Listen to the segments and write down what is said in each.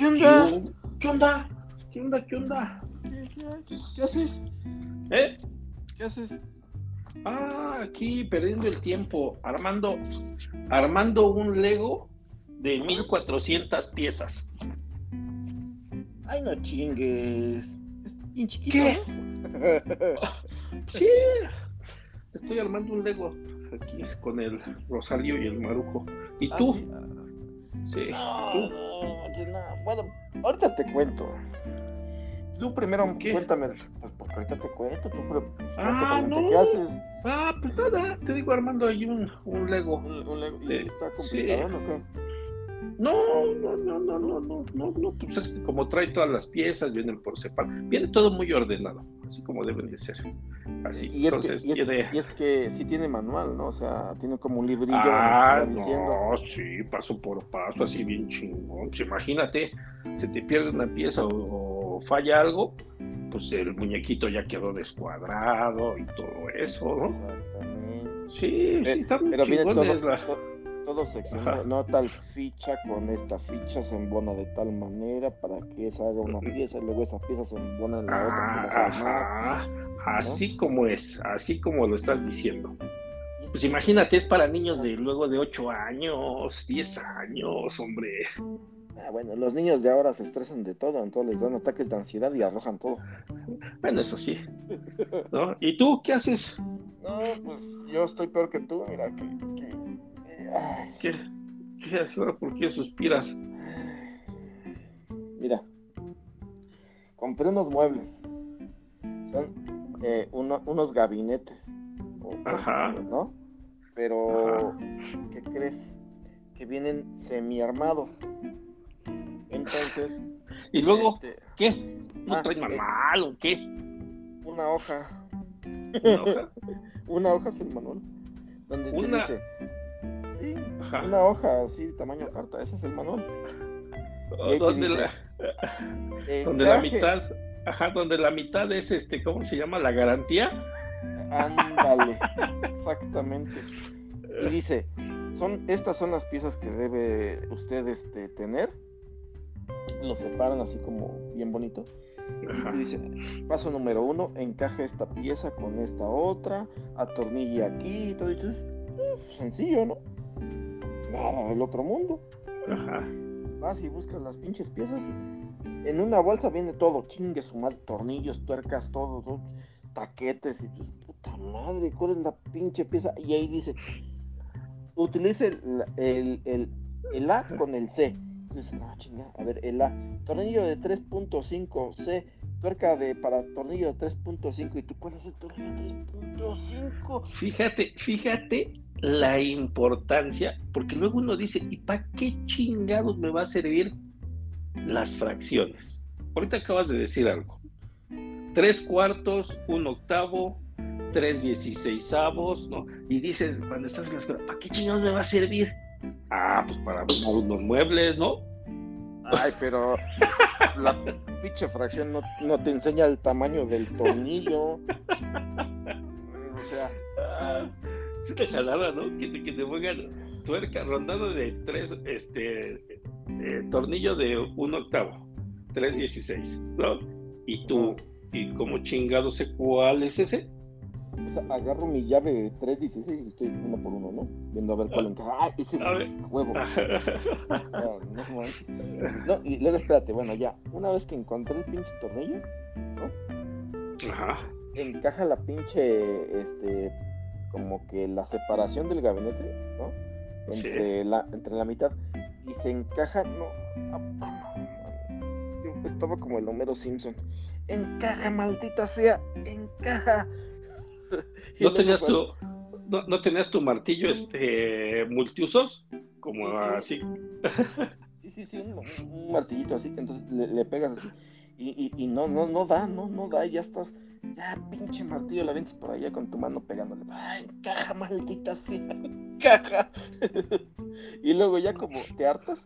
¿Qué onda? ¿Qué onda? ¿Qué onda? ¿Qué onda? ¿Qué, qué- qué haces? ¿Eh? ¿Qué haces? Ah, aquí perdiendo el tiempo, armando, armando un Lego de 1400 piezas. Ay, no chingues. ¿Qué? Sí, estoy armando un Lego aquí con el Rosario y el Marujo. ¿Y Ah, tú? sí. Sí. No, ¿Tú? Bueno, ahorita te cuento. Tú primero ¿Qué? cuéntame, pues porque ahorita te cuento, tú yo Ah, no. qué haces. Ah, pues nada, te digo armando ahí un, un Lego. Un- un Lego- ¿Y Eh, está sí. complicado o qué? No, no, no, no, no, no, no, no, pues es que como trae todas las piezas, vienen por separado, viene todo muy ordenado, así como deben de ser. Así, y, es entonces que, y, es, tiene... y es que sí tiene manual, ¿no? O sea, tiene como un librillo Ah, diciendo. no, sí, paso por paso, así bien chingón. Pues imagínate, se te pierde una pieza o, o falla algo, pues el muñequito ya quedó descuadrado y todo eso, ¿no? Exactamente. Sí, sí, están muy Pero viene todo, chingones la- to- todo seccionado, no tal ficha con esta ficha se embona de tal manera para que esa haga una pieza y luego esa pieza se embona en la otra. ajá, así como es, así como lo estás diciendo. Pues imagínate, es para niños de luego de 8 años, 10 años, hombre. Ah, bueno, los niños de ahora se estresan de todo, entonces les dan ataques de ansiedad y arrojan todo. Bueno, eso sí. ¿no? ¿Y tú qué haces? No, pues yo estoy peor que tú, mira, que... ¿Qué, qué? ¿Por qué suspiras? Mira, compré unos muebles. Son eh, uno- unos gabinetes. o, Ajá. ¿No? Pero, Ajá. ¿qué crees? Que vienen semi-armados. Entonces, ¿Y luego este, qué? ¿No ah, traen eh. manual o qué? una hoja. ¿Una hoja? Una hoja es el manual. Donde te Una- dice. Sí, Ajá. una hoja así, tamaño carta. Ese es el manual. Te Donde dice, la, donde la mitad, ajá, donde la mitad es este, ¿cómo se llama? La garantía. Ándale, exactamente. Y dice, son, estas son las piezas que debe usted este, tener. Lo separan así como bien bonito. Y dice, paso número uno, encaje esta pieza con esta otra, atornille aquí y todo. Y "Eh, sencillo, ¿no? Nada del otro mundo. Ajá. Vas y buscas las pinches piezas en una bolsa viene todo, chingue su madre, tornillos, tuercas, todo, todo, taquetes y tu puta madre, ¿cuál es la pinche pieza? Y ahí dice, utilice el, el, el- el A con el C. Y dices, no, chinga, a ver, el A, tornillo de 3.5 C, tuerca de para tornillo de 3.5 y tú, ¿cuál es el tornillo de 3.5? Fíjate, fíjate la importancia, porque luego uno dice, ¿y para qué chingados me va a servir las fracciones? Ahorita acabas de decir algo. Tres cuartos, un octavo, tres dieciséisavos, ¿no? Y dices, cuando estás en la escuela, ¿para qué chingados me va a servir? Ah, pues para unos muebles, ¿no? Ay, pero la pinche fracción no, no te enseña el tamaño del tornillo. O sea, Ah, es una jalada, ¿no? Que te, que te pongan tuerca, rondado de tres, este, eh, tornillo de un octavo, 316, ¿no? Y tú, ¿y como chingado sé cuál es ese? o sea, agarro mi llave de 316 y estoy uno por uno, ¿no? Viendo a ver cuál encaja. Ah, ese es el huevo. Ah, no. No, y luego espérate, bueno, ya. Una vez que encontré el pinche tornillo, Ajá, encaja la pinche, este, como que la separación del gabinete, ¿no? Sí. Entre, la, entre la mitad. Y se encaja, no, no. Yo estaba como el Homero Simpson. Encaja, maldita sea, encaja. ¿No tenías tu, no, no tenías tu martillo este multiusos? Como así. Sí, sí, sí, un, un martillito así, entonces le, le pegas así. Y, y, y no, no, no da, no, no da, y ya estás, ya pinche martillo la ventas por allá con tu mano pegándole. ¡Ay, encaja, maldita sea! ¡Encaja! y luego ya como te hartas,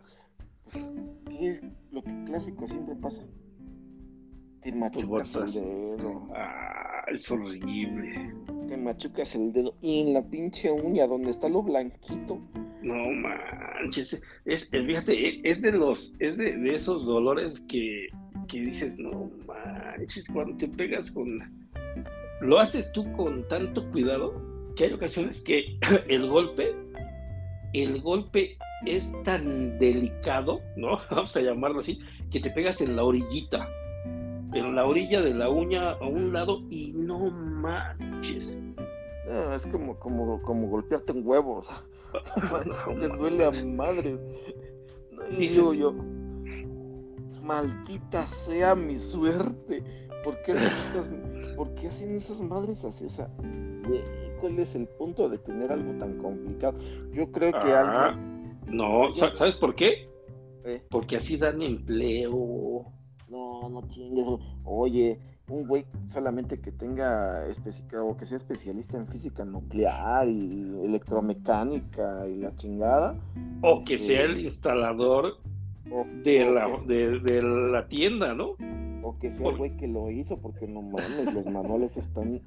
pues, ¿qué es lo que clásico siempre pasa? Te machucas el dedo, Ah, es horrible. te machucas el dedo, y en la pinche uña donde está lo blanquito, No manches, es, fíjate, es de los, es de, esos dolores que, que dices, no manches, cuando te pegas con, lo haces tú con tanto cuidado que hay ocasiones que el golpe, el golpe es tan delicado, ¿no? Vamos a llamarlo así, que te pegas en la orillita, en la orilla de la uña a un lado y no manches. No, es como, como, como golpearte en huevos. te duele a madre. Y digo yo, maldita sea mi suerte. ¿Por qué, hacen esas madres así? O sea, ¿cuál es el punto de tener algo tan complicado? Yo creo que ah, algo... No, ¿sabes por qué? Eh. Porque así dan empleo. No, no chingues. Oye, un güey solamente que tenga o que sea especialista en física nuclear y electromecánica y la chingada. O que sea el instalador de, la, de, la tienda, ¿no? O que sea el güey que lo hizo, porque no mames, los manuales están,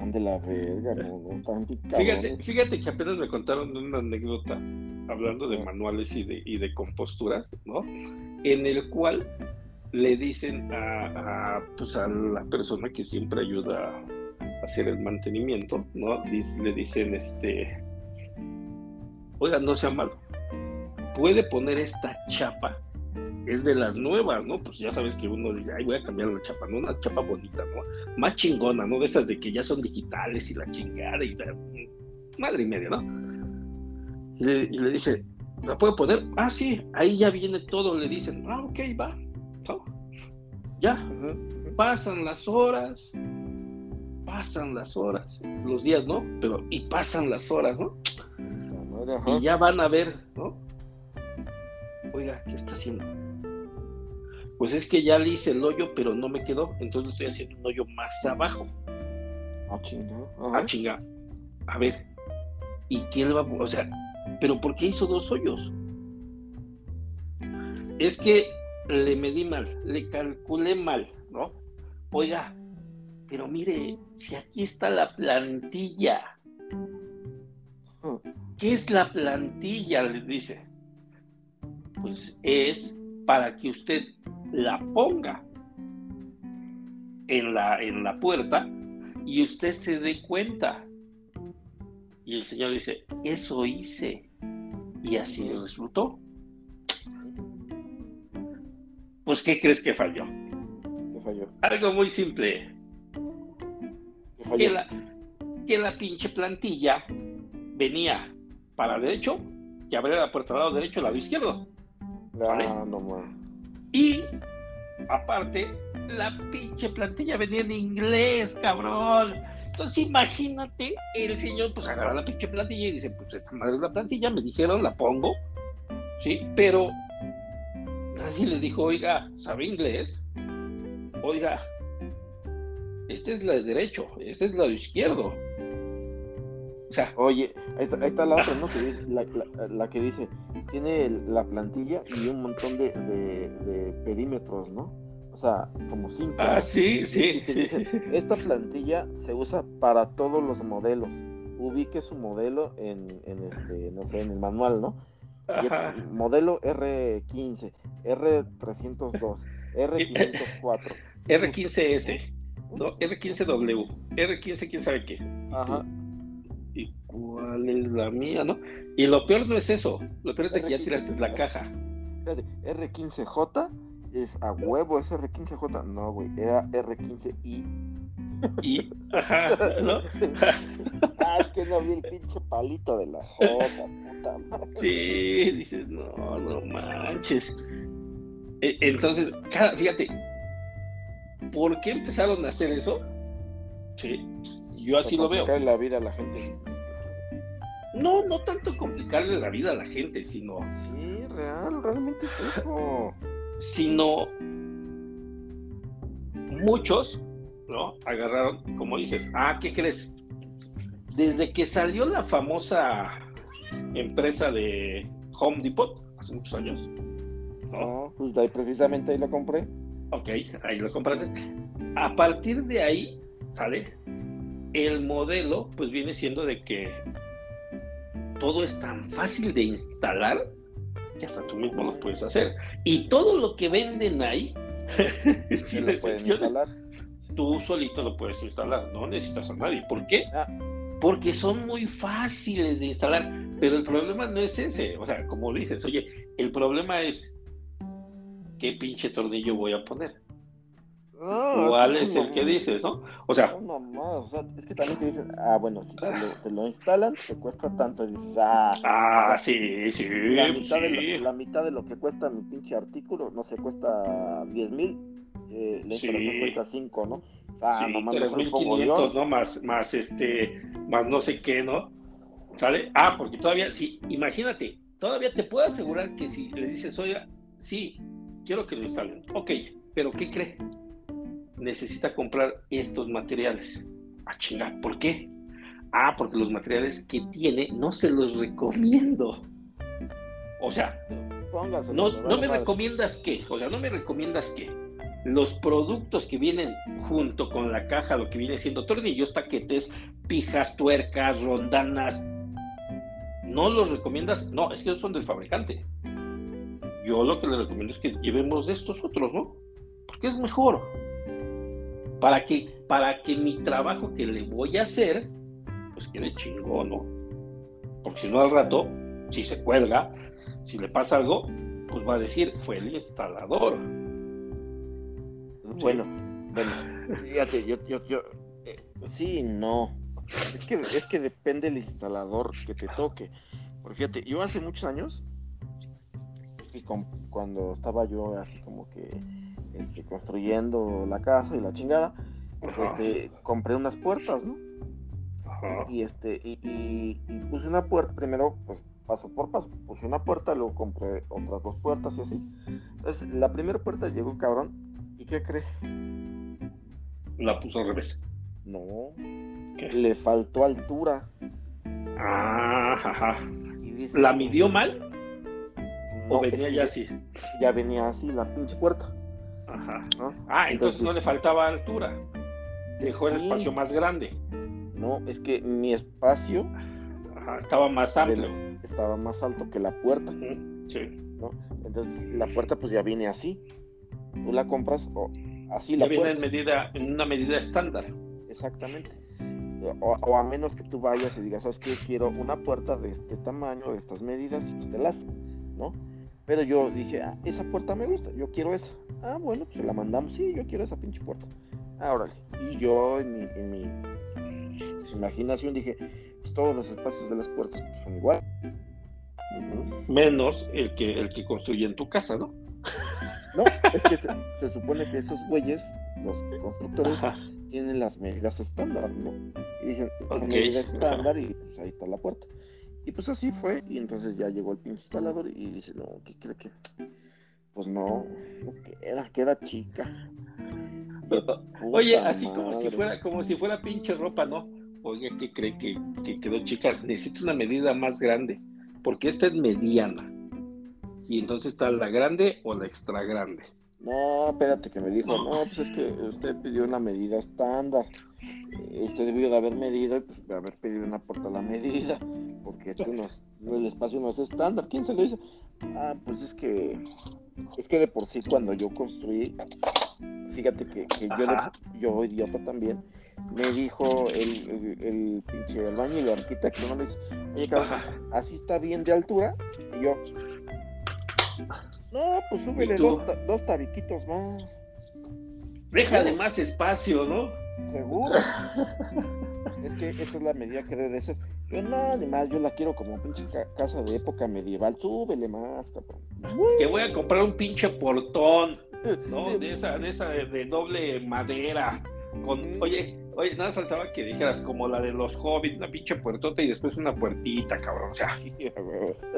de la verga, no, están Fíjate, fíjate que apenas me contaron una anécdota hablando de manuales y de, y de composturas, ¿no? En el cual le dicen a, pues a la persona que siempre ayuda a hacer el mantenimiento, ¿no? le dicen, este, oiga, no sea malo, puede poner esta chapa es de las nuevas, ¿no? Pues ya sabes que uno dice, ay, voy a cambiar la chapa, ¿no? Una chapa bonita, ¿no? Más chingona, ¿no? De esas de que ya son digitales y la chingada y la... madre y media, ¿no? Y le, dice, ¿la puedo poner? Ah, sí, ahí ya viene todo, le dicen, ah, ok, va, Ya, pasan las horas, pasan las horas, los días, ¿no? Pero, y pasan las horas, ¿no? Y ya van a ver, ¿no? Oiga, ¿qué está haciendo? Pues es que ya le hice el hoyo, pero no me quedó, entonces estoy haciendo un hoyo más abajo. Ah, chinga. Ah, chinga. A ver, ¿y quién le va a.? O sea, ¿pero por qué hizo dos hoyos? Es que le medí mal, le calculé mal, ¿no? Oiga, pero mire, si aquí está la plantilla. ¿Qué es la plantilla? Le dice pues es para que usted la ponga en la, en la puerta y usted se dé cuenta. Y el Señor dice, eso hice. Y así resultó. Pues, ¿qué crees que falló? ¿Qué falló? Algo muy simple. Que la, que la pinche plantilla venía para derecho, que abría la puerta al lado derecho, al lado izquierdo. Ah, no, Y aparte, la pinche plantilla venía en inglés, cabrón. Entonces imagínate, el señor pues agarra la pinche plantilla y dice, pues esta madre es la plantilla, me dijeron, la pongo, ¿sí? Pero nadie le dijo, oiga, ¿sabe inglés? Oiga, esta es la de derecho, esta es la de izquierdo. O sea, Oye, ahí está, la otra, ¿no? Que dice, la, que dice, tiene la plantilla y un montón de, perímetros, ¿no? O sea, como cinco. Ah, sí, sí. Y dice, esta plantilla se usa para todos los modelos. Ubique su modelo en, este, no sé, en el manual, ¿no? modelo R15, R302, R504. R15S, ¿no? R15W, R15 quién sabe qué. Ajá. ¿Y cuál es la mía, no? Y lo peor no es eso, lo peor es que ya tiraste la caja. R15J es a huevo, es R15J. No, güey, era R15I. Y, ajá, ¿no? ah, es que no vi el pinche palito de la J, puta madre. Sí, dices, no, no manches. E, entonces, fíjate, ¿por qué empezaron a hacer eso? Sí, yo así lo veo. la vida a la gente. No, no tanto complicarle la vida a la gente, sino. Sí, real, realmente es eso. Sino. Muchos, ¿no? Agarraron, como dices, ah, ¿qué crees? Desde que salió la famosa empresa de Home Depot, hace muchos años. No, pues ahí precisamente ahí lo compré. Ok, ahí lo compraste. A partir de ahí, ¿sale? el modelo pues viene siendo de que todo es tan fácil de instalar que hasta tú mismo lo puedes hacer. Y todo lo que venden ahí, sin excepciones, tú solito lo puedes instalar, no necesitas a nadie. ¿Por qué? Ah. Porque son muy fáciles de instalar, pero el problema no es ese, o sea, como dices, oye, el problema es qué pinche tornillo voy a poner. ¿Cuál es, el que dices, no? O sea, o sea, es que también te dicen, ah, bueno, si te lo, instalan, te cuesta tanto. Y dices, ah, ah sí, sí. La mitad, De lo, la mitad de lo que cuesta mi pinche artículo, no sé, cuesta 10 mil, eh, la instalación cuesta 5, ¿no? O sea, sí, 3.500, ¿no? Más, más este, más no sé qué, ¿no? ¿Sale? Ah, porque todavía, sí, imagínate, todavía te puedo asegurar que si le dices, oiga, sí, quiero que lo instalen. Ok, pero ¿qué cree? Necesita comprar estos materiales. Ah, chinga, ¿por qué? Ah, porque los materiales que tiene no se los recomiendo. O sea, no, no me recomiendas qué, o sea, no me recomiendas qué. Los productos que vienen junto con la caja, lo que viene siendo tornillos, taquetes, pijas, tuercas, rondanas, ¿no los recomiendas? No, es que son del fabricante. Yo lo que le recomiendo es que llevemos de estos otros, ¿no? Porque es mejor para que, para que mi trabajo que le voy a hacer, pues quede chingón, ¿no? Porque si no al rato, si se cuelga, si le pasa algo, pues va a decir, fue el instalador. Bueno, bueno, fíjate, yo, yo, yo, eh, sí, no. Es que, es que depende del instalador que te toque. Porque fíjate, yo hace muchos años, y cuando estaba yo así como que este, construyendo la casa y la chingada, pues, este, compré unas puertas, ¿no? Y este, y, puse una puerta, primero, pues paso por paso, puse una puerta, luego compré otras dos puertas y así. Entonces, la primera puerta llegó cabrón, ¿y qué crees? La puso al revés. No, le faltó altura. Ah, ajá. ¿La midió mal? ¿O venía ya así? Ya venía así la pinche puerta. Ajá. Ah, entonces, no le faltaba altura. Dejó el espacio más grande. No, es que mi espacio Ajá, estaba más amplio. estaba más alto que la puerta. Sí. ¿no? Entonces la puerta pues ya viene así. Tú la compras o así ya viene en medida, en una medida estándar. Exactamente. O, a menos que tú vayas y digas, ¿sabes qué? Quiero una puerta de este tamaño, de estas medidas, y te las, ¿no? Pero yo dije, ah, esa puerta me gusta, yo quiero esa. Ah, bueno, pues se la mandamos, sí, yo quiero esa pinche puerta. Ah, órale. Y yo en mi, en mi imaginación dije, pues todos los espacios de las puertas pues, son igual. Menos el que, el que construye en tu casa, ¿no? No, es que se, supone que esos güeyes, los constructores, tienen las medidas estándar, ¿no? Y dicen, okay. medida estándar y pues ahí está la puerta. Y pues así fue, y entonces ya llegó el pinche instalador y dice, no, ¿qué cree que? Pues no, no queda, queda chica. Oye, así como si fuera, como si fuera pinche ropa, ¿no? Oye, ¿qué cree que, que quedó chica? Necesito una medida más grande, porque esta es mediana. Y entonces está la grande o la extra grande. No, espérate que me dijo, no, pues es que usted pidió una medida estándar. Eh, usted debió de haber medido y pues de haber pedido una puerta a la medida, porque esto no es, el espacio no es estándar. ¿Quién se lo dice? Ah, pues es que es que de por sí cuando yo construí, fíjate que, yo, yo idiota también, me dijo el, el, pinche albañil, el arquitecto, ¿no? Le dice, oye, cabrón, así está bien de altura. Y yo, no, pues súbele dos, dos tabiquitos más. Déjale más espacio, ¿no? Seguro. es que esa es la medida que debe de ser. Yo no, animal, yo la quiero como pinche casa de época medieval. Súbele más, cabrón. Que voy a comprar un pinche portón, ¿no? De esa, de esa de, doble madera. Con, oye, oye, nada faltaba que dijeras como la de los hobbits, una pinche puertota y después una puertita, cabrón. O sea,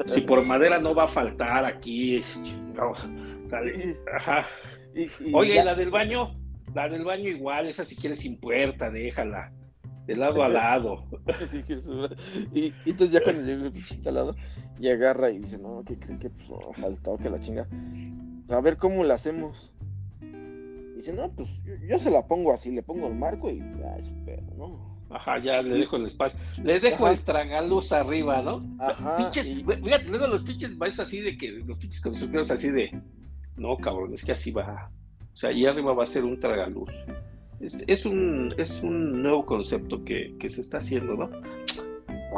si por madera no va a faltar aquí, dale, ajá. Oye, la del baño, la del baño igual, esa si quieres sin puerta, déjala. De lado a lado. y, entonces ya cuando llega el instalado y agarra y dice, no, que creen que pues, faltado que la chinga. A ver cómo la hacemos. Dice, no, pues yo, se la pongo así, le pongo el marco y ya, eso, pero no. Ajá, ya le dejo el espacio. Le dejo el tragaluz arriba, ¿no? Ajá. Pinches, fíjate, luego los pinches vais así de que, los pinches constructores así de, no, cabrón, es que así va. O sea, y arriba va a ser un tragaluz. Es, es un, es un nuevo concepto que, que se está haciendo, ¿no?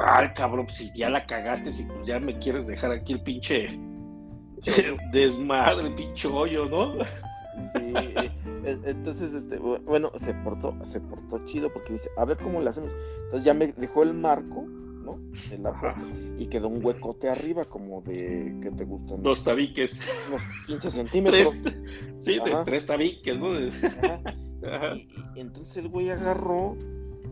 Ay, cabrón, pues si ya la cagaste, si pues ya me quieres dejar aquí el pinche desmadre, el pinche hoyo, ¿no? Sí, e, entonces, este, bueno, se portó, se portó chido porque dice, a ver cómo le hacemos. Entonces ya me dejó el marco, ¿no? En la puerta, y quedó un huecote arriba, como de, ¿qué te gustan? Dos tabiques. Unos 15 centímetros. Tres, sí, de tres tabiques, ¿no? Ajá. Ajá. Y, y entonces el güey agarró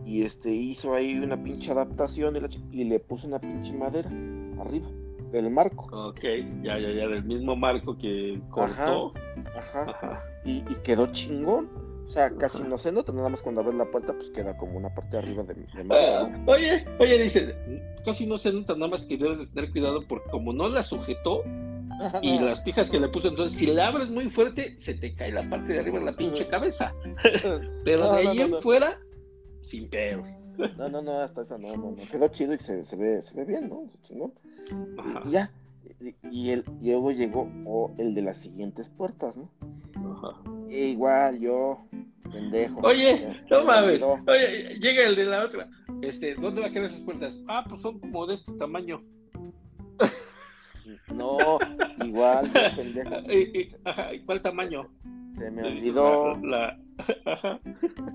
y este hizo ahí una pinche adaptación y le puso una pinche madera arriba del marco. Ok, ya, ya, ya, del mismo marco que cortó. Ajá. Ajá. Y, y quedó chingón. O sea, casi Ajá. no se nota, nada más cuando abres la puerta, pues queda como una parte arriba de, de Ah, ¿no? oye, oye, dice, casi no se nota, nada más que debes de tener cuidado porque como no la sujetó y las pijas que le puso, entonces si la abres muy fuerte, se te cae la parte de arriba de la pinche cabeza. Pero No, de no, ahí no, en no. fuera, sin pedos. No, no, no, hasta eso no, no, no. Quedó chido y se, se ve, se ve bien, ¿no? Chingón. Ajá, Y, y ya. Y, el, y luego llegó oh, el de las siguientes puertas, ¿no? ajá. E igual yo, pendejo. Oye, Ya, no me mames. Oye, llega el de la otra. Este, ¿dónde va a quedar sus puertas? Ah, pues son como de este tamaño. No, igual, yo, pendejo. Ajá, ¿y ¿Cuál tamaño? Se me olvidó La, la- ajá.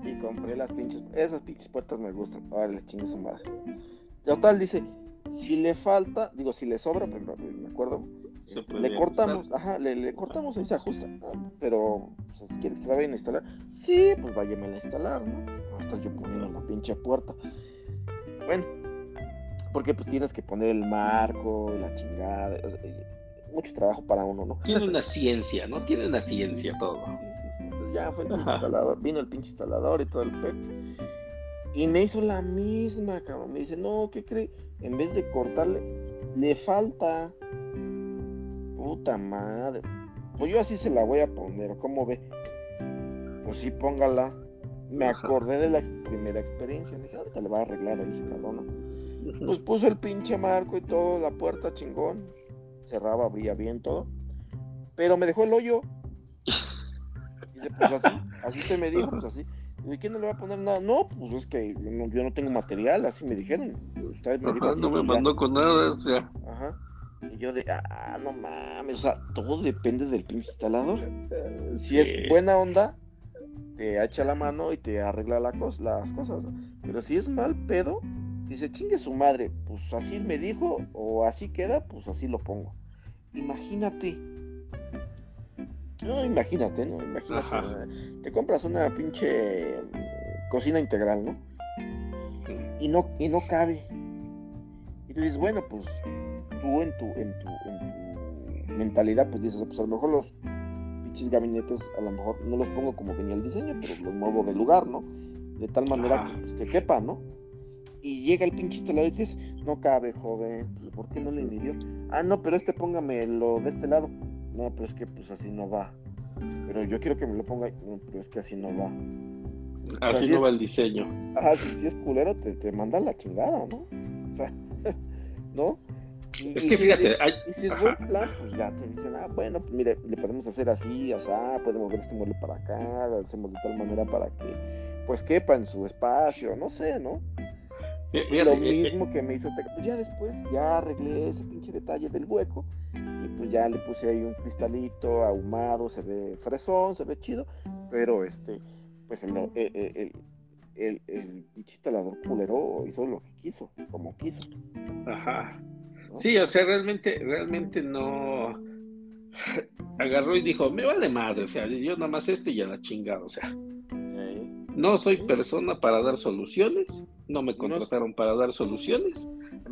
y compré las pinches. Esas pinches puertas me gustan. Ahora le chingue su madre. Total, dice: si le falta, digo, si le sobra, pues, me acuerdo. Este, le cortamos, ajá, le, le cortamos y se ajusta. Pero, pues, si quiere que se la vayan a instalar, sí, pues váyamela a instalar, ¿no? Hasta yo poniendo la pinche puerta. Bueno, porque pues tienes que poner el marco, la chingada. o sea, eh, mucho trabajo para uno, ¿no? Tiene una ciencia, ¿no? Tiene una ciencia todo. Entonces ya fue el pinche instalador, vino el pinche instalador y todo el pex. Y me hizo la misma, cabrón. Me dice, no, ¿qué cree? En vez de cortarle, le falta. Puta madre. Pues yo así se la voy a poner, ¿cómo ve? Pues sí, póngala. Me Ajá. acordé de la ex- primera experiencia. Dije, ahorita le va a arreglar ahí ese cabrón. Pues puso el pinche marco y todo, la puerta chingón. Cerraba, abría bien todo. Pero me dejó el hoyo. Dice, pues así, así se me dijo, pues así. ¿Y quién no le va a poner nada? No, pues es que yo no, yo no tengo material, así me dijeron. Ustedes me dijo Ajá, así, no me ya. mandó con nada, o sea. Ajá. Y yo de, ah, no mames, o sea, todo depende del pinche instalador. Si es buena onda, te echa la mano y te arregla la cos- las cosas. Pero si es mal pedo, dice, chingue su madre, pues así me dijo, o así queda, pues así lo pongo. Imagínate. No, imagínate, ¿no? Imagínate. Te compras una pinche mm, cocina integral, ¿no? Y no, y no cabe. Y tú dices, bueno, pues tú en tu, en tu, en tu mentalidad, pues dices, pues a lo mejor los pinches gabinetes, a lo mejor no los pongo como venía el diseño, pero los muevo de lugar, ¿no? De tal manera Ajá. que, pues, que quepa, ¿no? Y llega el pinche instalador y dices, no cabe, joven, pues, ¿por qué no le midió? Ah, no, pero este póngame lo de este lado. No, pero es que pues así no va. Pero yo quiero que me lo ponga, no, pero es que así no va. Así Así no es. va el diseño. Ajá, si, si es culero, te, te manda la chingada, ¿no? O sea, ¿no? Y- Es que fíjate, hay, Y si es Ajá. buen plan, pues ya te dicen, ah, bueno, pues mire, le podemos hacer así, así, podemos mover este mueble para acá, lo hacemos de tal manera para que, pues, quepa en su espacio, no sé, ¿no? Fíjate, lo eh, eh, mismo que me hizo este, pues ya después, ya arreglé ese pinche detalle del hueco, y pues ya le puse ahí un cristalito ahumado, se ve fresón, se ve chido, pero este, pues el, el, el, el, pinche instalador culero hizo lo que quiso, como quiso. Ajá. ¿no? Sí, o sea, realmente, realmente no agarró y dijo, me vale madre, o sea, yo nada más esto y ya la chingada, o sea, Eh, no soy persona para dar soluciones, no me contrataron para dar soluciones,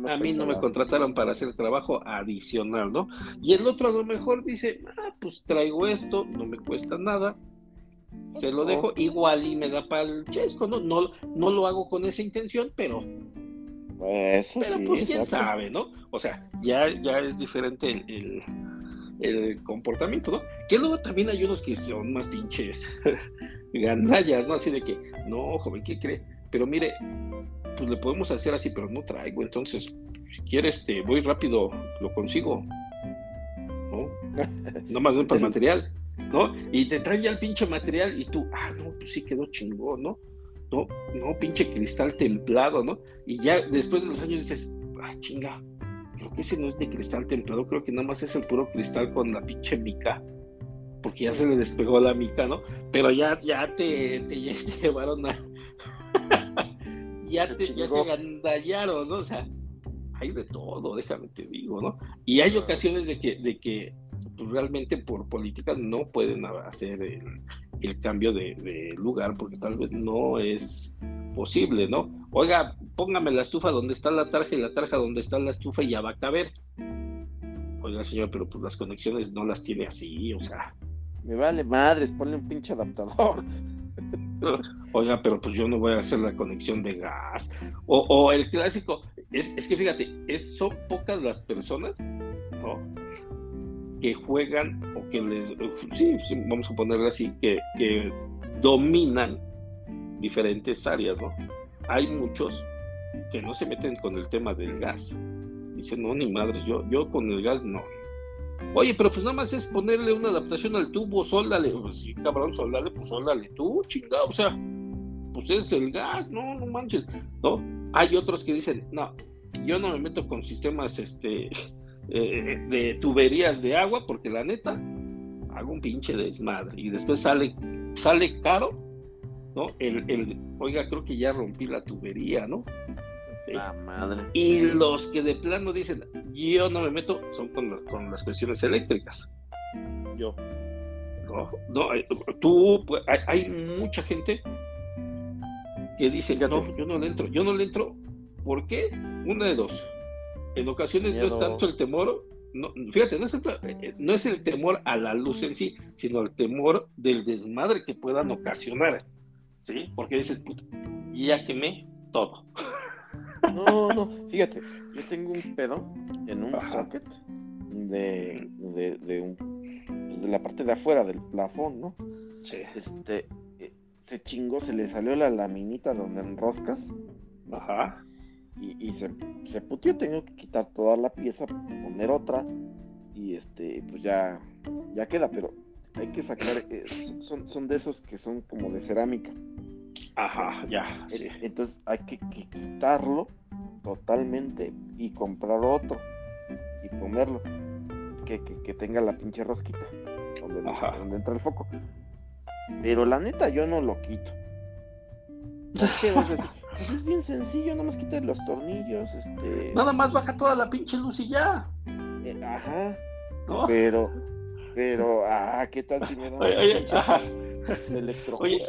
a mí no me contrataron para hacer trabajo adicional, ¿no? Y el otro a lo mejor dice, ah, pues traigo esto, no me cuesta nada, se lo dejo, igual y me da para el chesco, ¿no? No, no lo hago con esa intención, pero Eso Pero sí, pues quién exacto. sabe, ¿no? O sea, ya, ya es diferente el, el- el comportamiento, ¿no? Que luego también hay unos que son más pinches gandallas, ¿no? Así de que, no, joven, ¿qué cree? Pero mire, pues le podemos hacer así, pero no traigo, entonces, si quieres, este, voy rápido, lo consigo, ¿no? No más ven para el material, ¿no? Y te traen ya el pinche material y tú, ah, no, pues sí quedó chingón, ¿no? No, no, pinche cristal templado, ¿no? Y ya después de los años dices, ah, chinga, creo que ese no es de cristal templado, creo que nada más es el puro cristal con la pinche mica, porque ya se le despegó la mica, ¿no? Pero ya, ya te, te llevaron a... ya, te, ya se gandallaron, ¿no? O sea, hay de todo, déjame te digo, ¿no? Y hay ocasiones de que, de que pues, realmente por políticas no pueden hacer el, el cambio de, lugar porque tal vez no es posible, ¿no? Oiga, póngame la estufa donde está la tarja y la tarja donde está la estufa y ya va a caber. Oiga, señor, pero pues las conexiones no las tiene así, o sea. Me vale madres, ponle un pinche adaptador. Oiga, pero pues yo no voy a hacer la conexión de gas. O, el clásico, es, es, que fíjate, es, son pocas las personas, que juegan o que les, sí, vamos a ponerlo así, que, que dominan diferentes áreas, ¿no? Hay muchos que no se meten con el tema del gas. Dicen, no, ni madre, yo, yo con el gas no. Oye, pero pues nada más es ponerle una adaptación al tubo, soldale. Pues cabrón, soldale, pues soldale tú, chingado. O sea, pues es el gas, no, no manches. ¿No? Hay otros que dicen, no, yo no me meto con sistemas este, eh, de tuberías de agua, porque la neta, hago un pinche desmadre. Y después sale, sale caro, ¿no? El, el, oiga, creo que ya rompí la tubería, ¿no? La madre. Y los que de plano dicen, yo no me meto, son con, con las cuestiones eléctricas. Yo. No, no, eh, tú, pues, hay, hay, mucha gente que dice, no, yo no le entro, yo no le entro. ¿Por qué? Una de dos en ocasiones no es tanto el temor, no, fíjate, no es, el, eh, no es el temor a la luz en sí, sino el temor del desmadre que puedan ocasionar, ¿sí? Porque dices, puta, ya quemé todo. No, no, fíjate, yo tengo un pedo en un socket de, de, de, un, de la parte de afuera del plafón, ¿no? Sí. Este, eh, se chingó, se le salió la laminita donde enroscas. Ajá y, se, se putió, tengo que quitar toda la pieza, poner otra y este, pues ya, ya queda, pero hay que sacar, eh, son, son de esos que son como de cerámica. Ajá, ya. Sí. Entonces hay que, quitarlo totalmente y comprar otro y ponerlo que, que, tenga la pinche rosquita donde, donde, entra el foco. Pero la neta yo no lo quito. ¿Qué Pues es bien sencillo, nada más quitar los tornillos, este. Nada más baja toda la pinche luz y ya. Eh, ajá. Pero, pero, ah, ¿qué tal si me da oye, oye, ajá. Oye,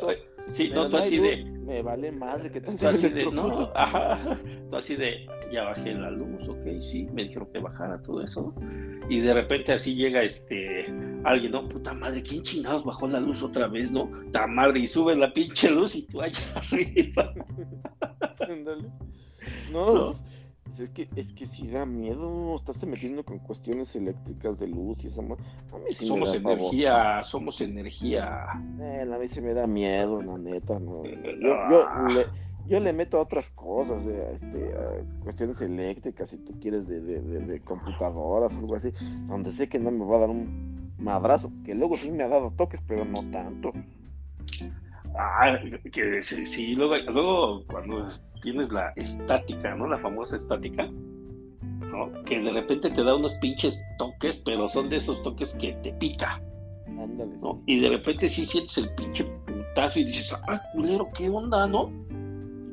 sí, no, tú así de. Me vale madre, ¿qué tal si así de, no, ajá. Tú así de, ya bajé la luz, ok, sí, me dijeron que bajara todo eso, Y de repente así llega este alguien, no, puta madre, ¿quién chingados bajó la luz otra vez, no? Ta madre, y sube la pinche luz y tú allá arriba. no, Es que, es que si da miedo, estás metiendo con cuestiones eléctricas de luz y esa Somos energía, somos energía. Eh, a mí se me da miedo, la neta, no. Yo, yo, le, yo le meto a otras cosas, este, cuestiones eléctricas, si tú quieres, de, de, de, computadoras o algo así, donde sé que no me va a dar un madrazo, que luego sí me ha dado toques, pero no tanto. Ah, que sí, luego, luego cuando tienes la estática, ¿no? La famosa estática, ¿no? Que de repente te da unos pinches toques, pero son de esos toques que te pica. Ándale. ¿no? Y de repente sí sientes el pinche putazo y dices, ah, culero, ¿qué onda, no?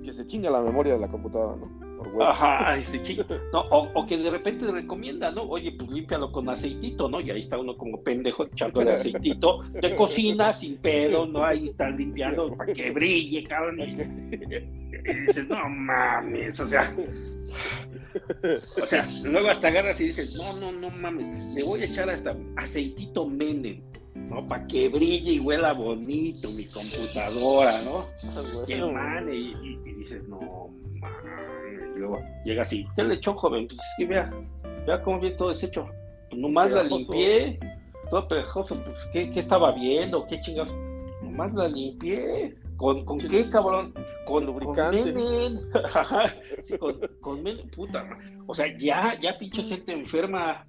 Y que se chinga la memoria de la computadora, ¿no? Ajá, ese chico. No, o, que de repente te recomienda, ¿no? Oye, pues límpialo con aceitito, ¿no? Y ahí está uno como pendejo echándole aceitito de cocina sin pedo, ¿no? Ahí está limpiando para que brille, cabrón. Y, dices, no mames, o sea. O sea, luego hasta agarras y dices, no, no, no mames, le voy a echar hasta aceitito Menem. ¿no? Para que brille y huela bonito mi computadora, ¿no? Ah, que mane, y, y, dices, no luego llega así, ¿qué le echó, joven? Pues es que vea, vea cómo viene todo deshecho. Pues nomás la limpié, todo pegajoso, pues ¿qué, ¿qué, estaba viendo? ¿Qué chingados? Nomás la limpié. ¿Con, con qué, cabrón? con lubricante. Con, con, puta. O sea, ya, ya pinche gente enferma.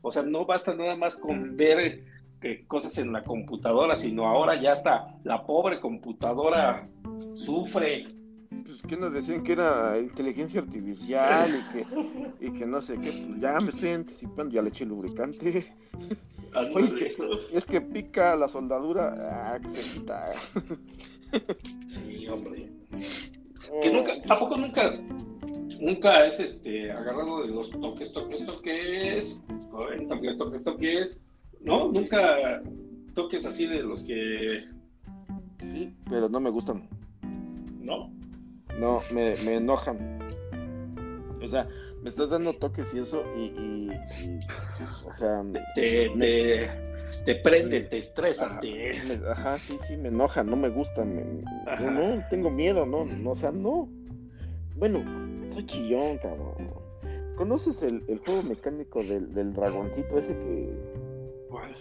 O sea, no basta nada más con ver eh, cosas en la computadora, sino ahora ya está la pobre computadora sufre. Que nos decían que era inteligencia artificial y que, y que no sé qué, pues ya me estoy anticipando, ya le eché lubricante. es, que, es que pica la soldadura, ah, que se quita. Sí, hombre. Que oh. nunca, tampoco nunca, nunca es este agarrado de los toques, toques, toques, toques, toques, toques, ¿no? Nunca toques así de los que. Sí, pero no me gustan. ¿No? No, me, me enojan. O sea, me estás dando toques y eso, y, y, o sea. Te, te, te prende, te estresa. Ajá, sí, sí, me enoja, no me gusta, no, tengo miedo, no, no, o sea, no. Bueno, soy chillón, cabrón. ¿Conoces el, el juego mecánico del, del, dragoncito ese que... ¿Cuál?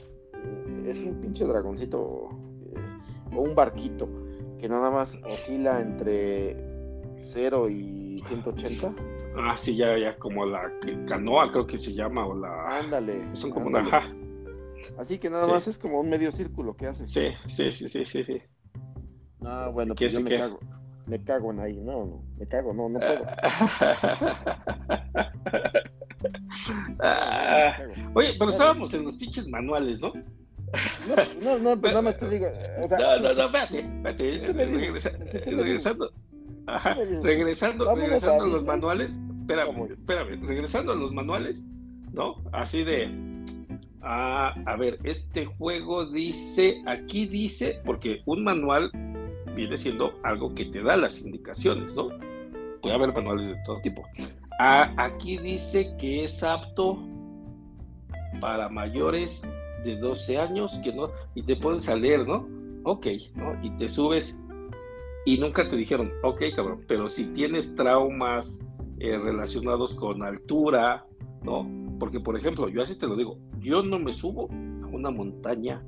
Es un pinche dragoncito eh, o un barquito que nada más oscila entre 0 y 180. Ah, sí, ya, ya, como la canoa creo que se llama, o la... Ándale. Son como una... Así que nada más es como un medio círculo que hace. Sí, sí, sí, sí, sí. sí. No, bueno, pues yo me cago. Me cago en ahí, no, no, me cago, no, no puedo. Ah, oye, pero estábamos en los pinches manuales, ¿no? No, no, no, pero no te digo. O sea, no, no, no, espérate, espérate. regresando. Ajá, regresando, regresando a los manuales. Espérame, espérame, regresando a los manuales, ¿no? Así de Ah, a ver, este juego dice, aquí dice, porque un manual viene siendo algo que te da las indicaciones, ¿no? Puede haber manuales de todo tipo. Ah, aquí dice que es apto para mayores de 12 años, que no, y te pones a leer, ¿no? Ok, ¿no? Y te subes y nunca te dijeron, ok, cabrón, pero si tienes traumas eh, relacionados con altura, ¿no? Porque, por ejemplo, yo así te lo digo, yo no me subo a una montaña,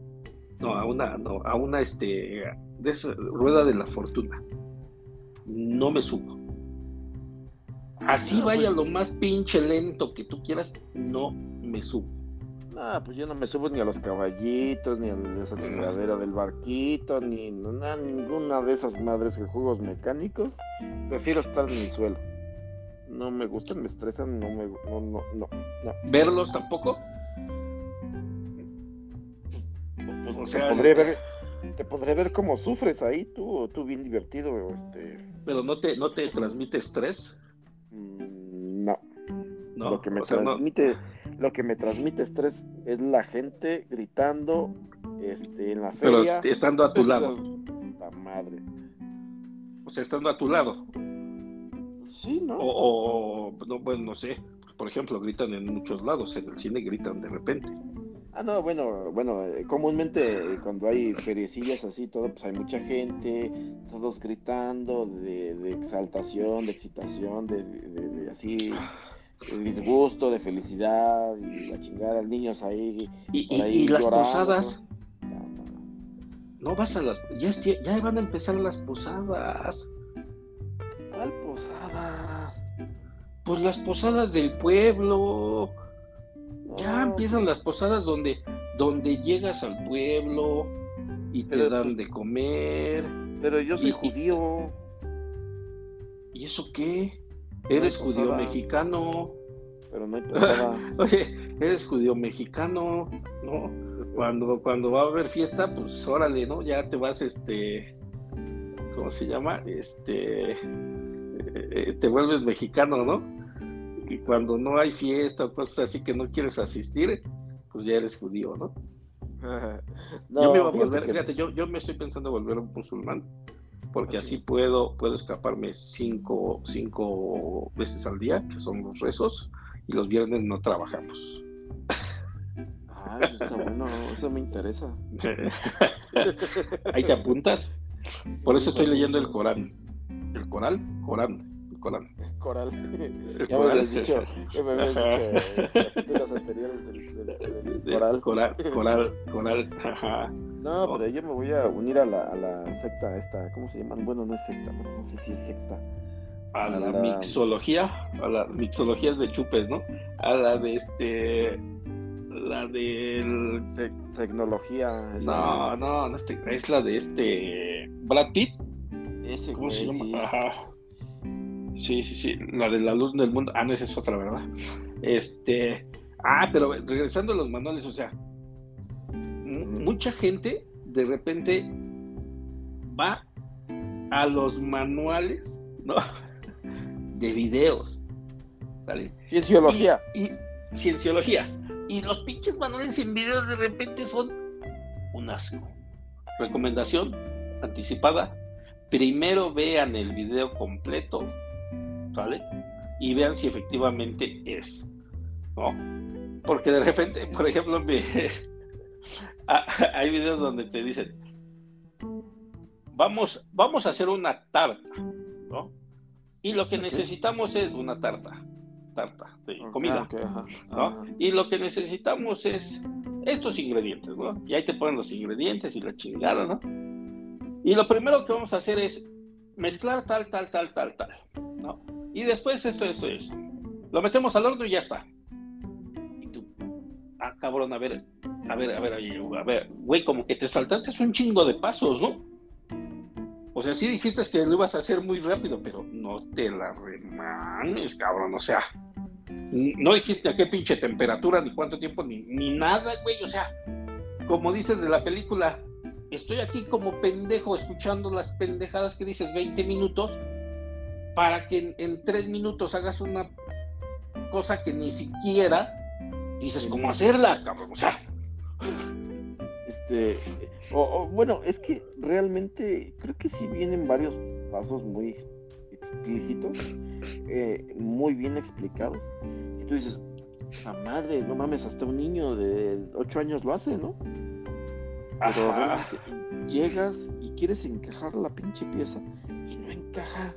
no, a una, no, a una, este, de esa rueda de la fortuna. No me subo. Así ah, vaya lo más pinche lento que tú quieras, no me subo. Ah, pues yo no me subo ni a los caballitos, ni a esa chingadera del barquito, ni a ninguna de esas madres de juegos mecánicos. Prefiero estar en el suelo no me gustan, me estresan, no me no, no, no, ¿Verlos tampoco? Pues, o sea, te podré ver, te podré ver cómo sufres ahí tú, tú bien divertido, este. Pero no te, no te transmite estrés. Mm, no. No. Lo que me transmite, lo que me transmite estrés es la gente gritando, este, en la feria. Pero estando a tu lado. La madre. O sea, estando a tu lado. Sí, ¿no? O, no, bueno, no sé. Por ejemplo, gritan en muchos lados. En el cine gritan de repente. Ah, no, bueno, bueno, eh, comúnmente eh, cuando hay feriecillas así, todo, pues hay mucha gente, todos gritando de, exaltación, de excitación, de, así, de disgusto, de felicidad y la chingada, niños ahí. Y, las posadas. ¿no? vas a las. Ya, ya van a empezar las posadas. ¿Cuál posada? Pues las posadas del pueblo. Ya empiezan las posadas donde, donde llegas al pueblo y te dan de comer. Pero yo soy judío. ¿Y eso qué? Eres judío mexicano. Pero no hay. Oye, eres judío mexicano, ¿no? Cuando, cuando va a haber fiesta, pues órale, ¿no? Ya te vas, este, ¿cómo se llama? Este, eh, te vuelves mexicano, ¿no? Y cuando no hay fiesta o cosas así que no quieres asistir, pues ya eres judío, ¿no? yo me voy a volver, fíjate, yo, yo me estoy pensando volver un musulmán, porque así puedo, puedo escaparme cinco, cinco veces al día, que son los rezos, y los viernes no trabajamos. Ah, está bueno, eso me interesa. Ahí te apuntas. Por eso estoy leyendo el Corán. ¿El coral? Corán. El Corán. Coral. El ya coral. me habías dicho, ya me habías dicho eh, anteriores del, del, del, coral. Coral, coral, coral. Ajá. No, pero yo me voy a unir a la, a la secta esta, ¿cómo se llaman? Bueno, no es secta, no sé si es secta. A la, mixología, a las mixologías de chupes, ¿no? A la de este, la del... tecnología. No, no, no es la de este, Brad Pitt. Ese ¿Cómo se llama? Ajá. Sí, sí, sí, la de la luz del mundo. Ah, no, esa es otra, ¿verdad? Este, ah, pero regresando a los manuales, o sea, mucha gente de repente va a los manuales, ¿no? De videos. ¿sale? Cienciología. Y, cienciología. Y los pinches manuales en videos de repente son un asco. Recomendación anticipada. Primero vean el video completo, ¿sale? Y vean si efectivamente es, ¿no? Porque de repente, por ejemplo, me, hay videos donde te dicen, vamos, vamos a hacer una tarta, ¿no? Y lo que necesitamos es una tarta, tarta de comida, ¿no? Y lo que necesitamos es estos ingredientes, ¿no? Y ahí te ponen los ingredientes y la chingada, ¿no? Y lo primero que vamos a hacer es mezclar tal, tal, tal, tal, tal, ¿no? Y después esto, esto, esto. Lo metemos al horno y ya está. Ah, cabrón, a ver, a ver, a ver, a ver, güey, como que te saltaste un chingo de pasos, ¿no? O sea, sí dijiste que lo ibas a hacer muy rápido, pero no te la remanes, cabrón, o sea, no dijiste a qué pinche temperatura, ni cuánto tiempo, ni, ni nada, güey, o sea, como dices de la película, estoy aquí como pendejo escuchando las pendejadas que dices 20 minutos para que en, tres minutos hagas una cosa que ni siquiera dices cómo hacerla, cabrón, o sea, este, o, bueno, es que realmente creo que sí vienen varios pasos muy explícitos, eh, muy bien explicados. Y tú dices, la madre, no mames, hasta un niño de 8 años lo hace, ¿no? Pero realmente llegas y quieres encajar la pinche pieza y no encaja.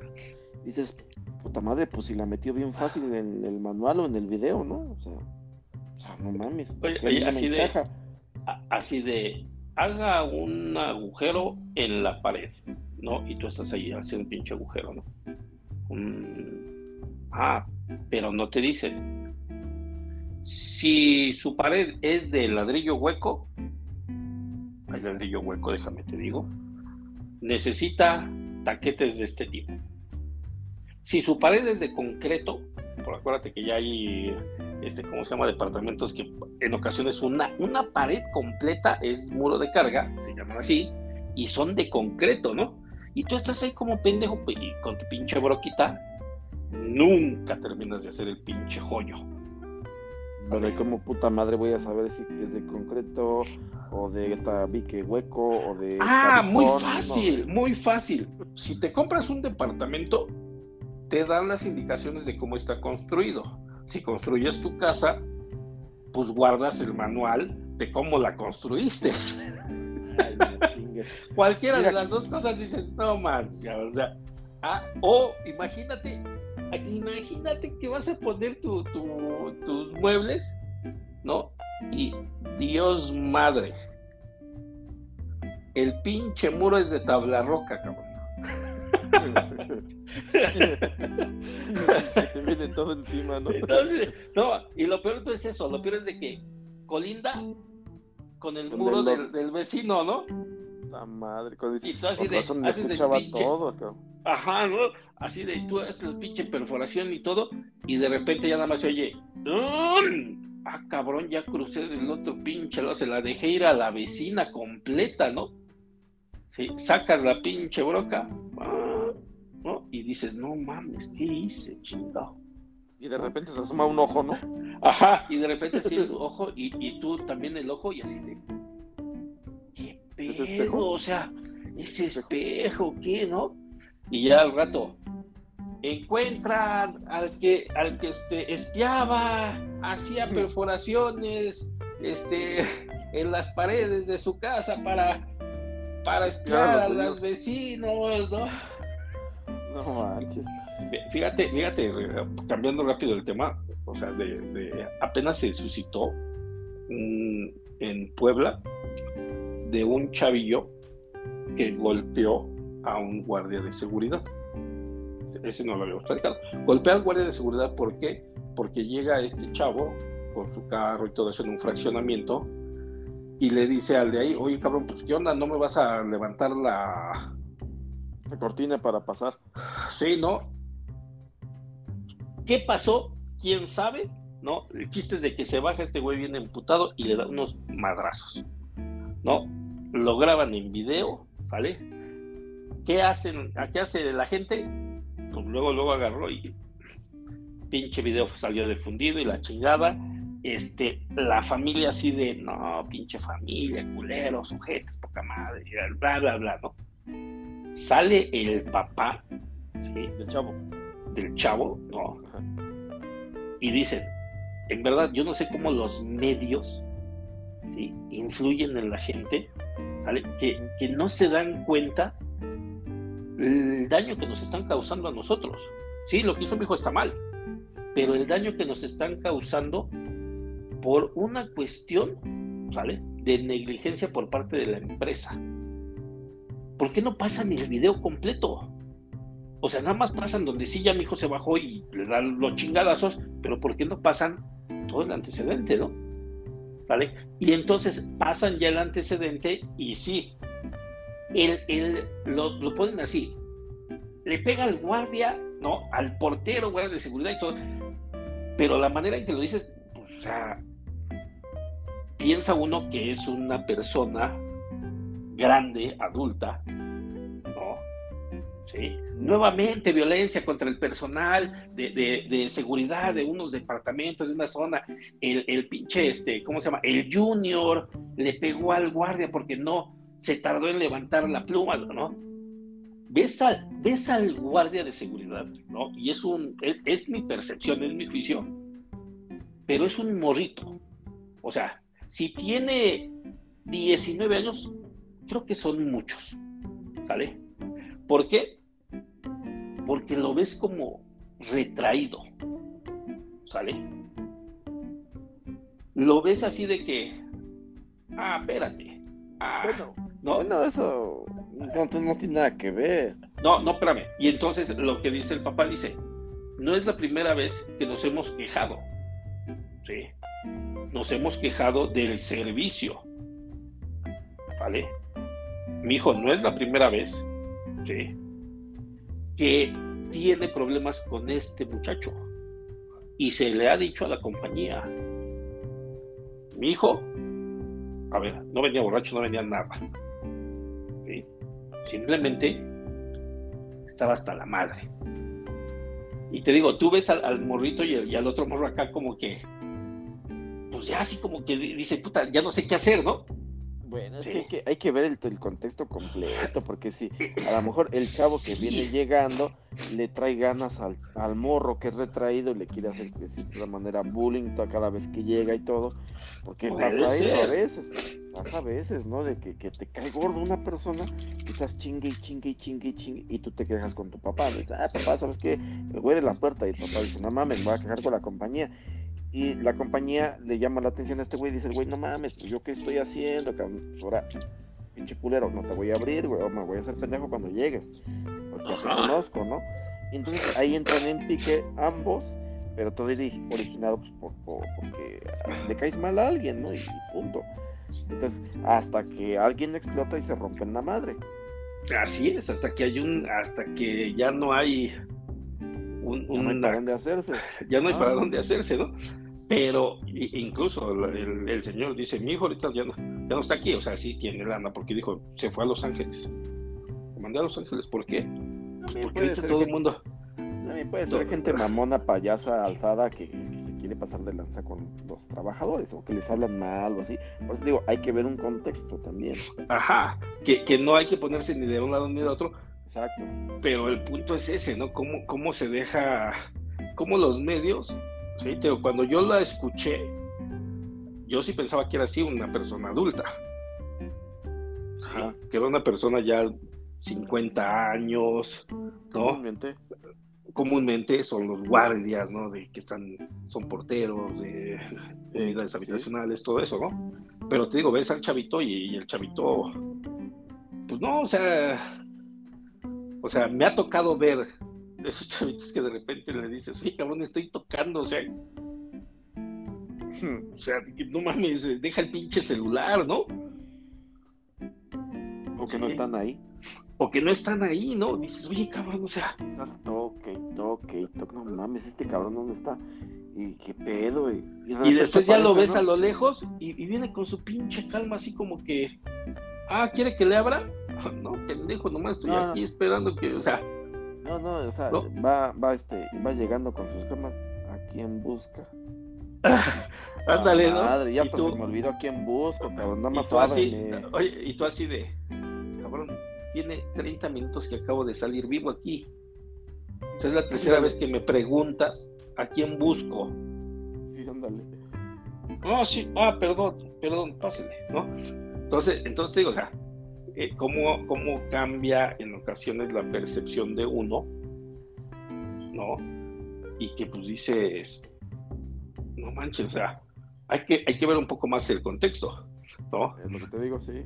Dices, puta madre, pues si la metió bien fácil en el manual o en el video, ¿no? O sea, sea no mames. Oye, así de así de, haga un agujero en la pared, ¿no? Y tú estás ahí haciendo un pinche agujero, ¿no? ah, pero no te dicen. Si su pared es de ladrillo hueco, hay ladrillo hueco, déjame te digo, necesita taquetes de este tipo. Si su pared es de concreto, acuérdate que ya hay este, ¿cómo se llama? Departamentos que en ocasiones una, una pared completa es muro de carga, se llaman así, y son de concreto, ¿no? Y tú estás ahí como pendejo pues, y con tu pinche broquita, nunca terminas de hacer el pinche joyo. Pero como puta madre voy a saber si es de concreto o de tabique hueco o de... Ah, muy fácil, muy fácil. Si te compras un departamento, te dan las indicaciones de cómo está construido si construyes tu casa, pues guardas el manual de cómo la construiste. Cualquiera de las dos cosas dices, no man, o sea, ah, o imagínate, imagínate que vas a poner tus muebles, ¿no? Y Dios madre, el pinche muro es de tabla roca, cabrón. te viene todo encima, ¿no? no, y lo peor es eso, lo peor es de que colinda con el muro del, vecino, ¿no? La madre, con y tú así de, haces el pinche, todo, Ajá, ¿no? Así de, tú haces el pinche perforación y todo, y de repente ya nada más se oye, ah, cabrón, ya crucé del otro pinche, se la dejé ir a la vecina completa, ¿no? sacas la pinche broca, ¿no? Y dices, no mames, ¿qué hice, chingado? Y de repente se asoma un ojo, ¿no? Ajá, y de repente sí el ojo, y, y, tú también el ojo, y así de. ¿Qué pedo? O sea, ese espejo, ¿qué, no? Y ya al rato, encuentran al que, al que este, espiaba, hacía perforaciones este, en las paredes de su casa para para espiar a los vecinos, ¿no? No manches. Fíjate, fíjate, cambiando rápido el tema, o sea, de, apenas se suscitó en Puebla de un chavillo que golpeó a un guardia de seguridad. Ese no lo habíamos platicado. Golpea al guardia de seguridad, ¿por qué? Porque llega este chavo con su carro y todo eso en un fraccionamiento y le dice al de ahí, oye cabrón, pues qué onda, no me vas a levantar la, la cortina para pasar. Sí, ¿no? ¿Qué pasó? ¿Quién sabe? ¿No? El chiste es de que se baja este güey bien emputado y le da unos madrazos. ¿No? Lo graban en video, ¿vale? ¿Qué hacen? ¿A qué hace la gente? Pues luego, luego agarró y pinche video salió difundido y la chingada. Este, la familia así de, no, pinche familia, culeros, sujetos, poca madre, bla, bla, bla, ¿no? Sale el papá, ¿sí? Del chavo. Del chavo, ¿no? Y dicen, en verdad, yo no sé cómo los medios, ¿sí? Influyen en la gente, ¿sale? Que, que no se dan cuenta el daño que nos están causando a nosotros. Sí, lo que hizo mi hijo está mal, pero el daño que nos están causando por una cuestión, ¿sale? De negligencia por parte de la empresa. ¿Por qué no pasan el video completo? O sea, nada más pasan donde sí ya mi hijo se bajó y le dan los chingadazos, pero ¿por qué no pasan todo el antecedente, no? ¿Vale? Y entonces pasan ya el antecedente y sí, el, lo, lo, ponen así, le pega al guardia, ¿no? Al portero, guardia de seguridad y todo, pero la manera en que lo dices, pues, o sea, piensa uno que es una persona grande, adulta, ¿no? ¿Sí? Nuevamente violencia contra el personal de, seguridad de unos departamentos, de una zona, el, el, pinche, este, ¿cómo se llama? El junior le pegó al guardia porque no se tardó en levantar la pluma, ¿no? Ves al, ves al guardia de seguridad, ¿no? Y es un, es, es mi percepción, es mi juicio, pero es un morrito. O sea, si tiene 19 años, creo que son muchos, ¿sale? ¿Por qué? Porque lo ves como retraído, ¿sale? Lo ves así de que, ah, espérate. Ah, bueno, no, no, eso no, no tiene nada que ver. No, no, espérame. Y entonces lo que dice el papá dice, no es la primera vez que nos hemos quejado, ¿sí? Nos hemos quejado del servicio, ¿vale? Mi hijo no es la primera vez que tiene problemas con este muchacho. Y se le ha dicho a la compañía, mi hijo, a ver, no venía borracho, no venía nada. Simplemente estaba hasta la madre. Y te digo, tú ves al, morrito y, y, al otro morro acá como que, pues ya así como que dice, puta, ya no sé qué hacer, ¿no? Bueno, es que, hay que, ver el, contexto completo, porque si a lo mejor el chavo que viene llegando le trae ganas al, morro que es retraído y le quiere hacer de cierta manera bullying cada vez que llega y todo, porque pasa eso a veces, pasa a veces, ¿no? De que, te cae gordo una persona y estás chingue y chingue y chingue y chingue y tú te quejas con tu papá, dices, ah, papá, ¿sabes qué? El güey de la puerta y el papá dice, no mames, me voy a quejar con la compañía y la compañía le llama la atención a este güey y dice, güey, no mames, pues yo qué estoy haciendo, cabrón. Pues ahora, pinche culero, no te voy a abrir, güey, me voy a hacer pendejo cuando llegues. Porque te conozco, ¿no? Y entonces ahí entran en pique ambos, pero todo es originado pues, por, porque le caes mal a alguien, ¿no? Y, punto. Entonces, hasta que alguien explota y se rompe en la madre. Así es, hasta que hay un, hasta que ya no hay un, ya no hay para dónde hacerse. Ya no hay para dónde hacerse, ¿no? Pero incluso el, señor dice, mi hijo ahorita ya no, ya no está aquí, o sea, sí tiene lana, porque dijo, se fue a Los Ángeles. Lo mandé a Los Ángeles, ¿por qué? Pues porque ahorita todo el mundo... También puede ser gente mamona, payasa, alzada, que, se quiere pasar de lanza con los trabajadores, o que les hablan mal o así. Por eso digo, hay que ver un contexto también. Ajá, que, que no hay que ponerse ni de un lado ni de otro. Exacto. Pero el punto es ese, ¿no? Cómo, cómo se deja, cómo los medios Sí, cuando yo la escuché, yo sí pensaba que era así una persona adulta. que era una persona ya 50 años, ¿no? Comúnmente. Comúnmente son los guardias, ¿no? De que están, son porteros, de unidades habitacionales, todo eso, ¿no? pero te digo, ves al chavito y, el chavito, pues no, o sea, o sea, me ha tocado ver esos chavitos que de repente le dices, oye, cabrón, estoy tocando, o sea, o sea, no mames, deja el pinche celular, ¿no? O que no están ahí. O que no están ahí, ¿no? Dices, oye, cabrón, o sea. Toque, toque, toque, no mames, este cabrón, ¿dónde está? y qué pedo. Y, y, después ya lo ves a lo lejos y, viene con su pinche calma, así como que, ah, ¿quiere que le abra? No, pendejo, nomás estoy aquí esperando que, o sea. No, no, o sea, va, va, este, va llegando con sus camas aquí en busca. Ándale, ¿no? Madre, ya hasta se me olvidó a quién busco, cabrón, nada más así, Oye, y tú así de, cabrón, tiene 30 minutos que acabo de salir vivo aquí. O sea, es la tercera vez que me preguntas ¿A quién busco? Sí, ándale. No, sí, ah, perdón, perdón, pásale, ¿no? Entonces, entonces digo, o sea, eh, ¿cómo, ¿cómo cambia en ocasiones la percepción de uno, ¿no? Y que pues dices, no manches, o sea, hay que, hay que ver un poco más el contexto, ¿no? Es lo que te digo, sí.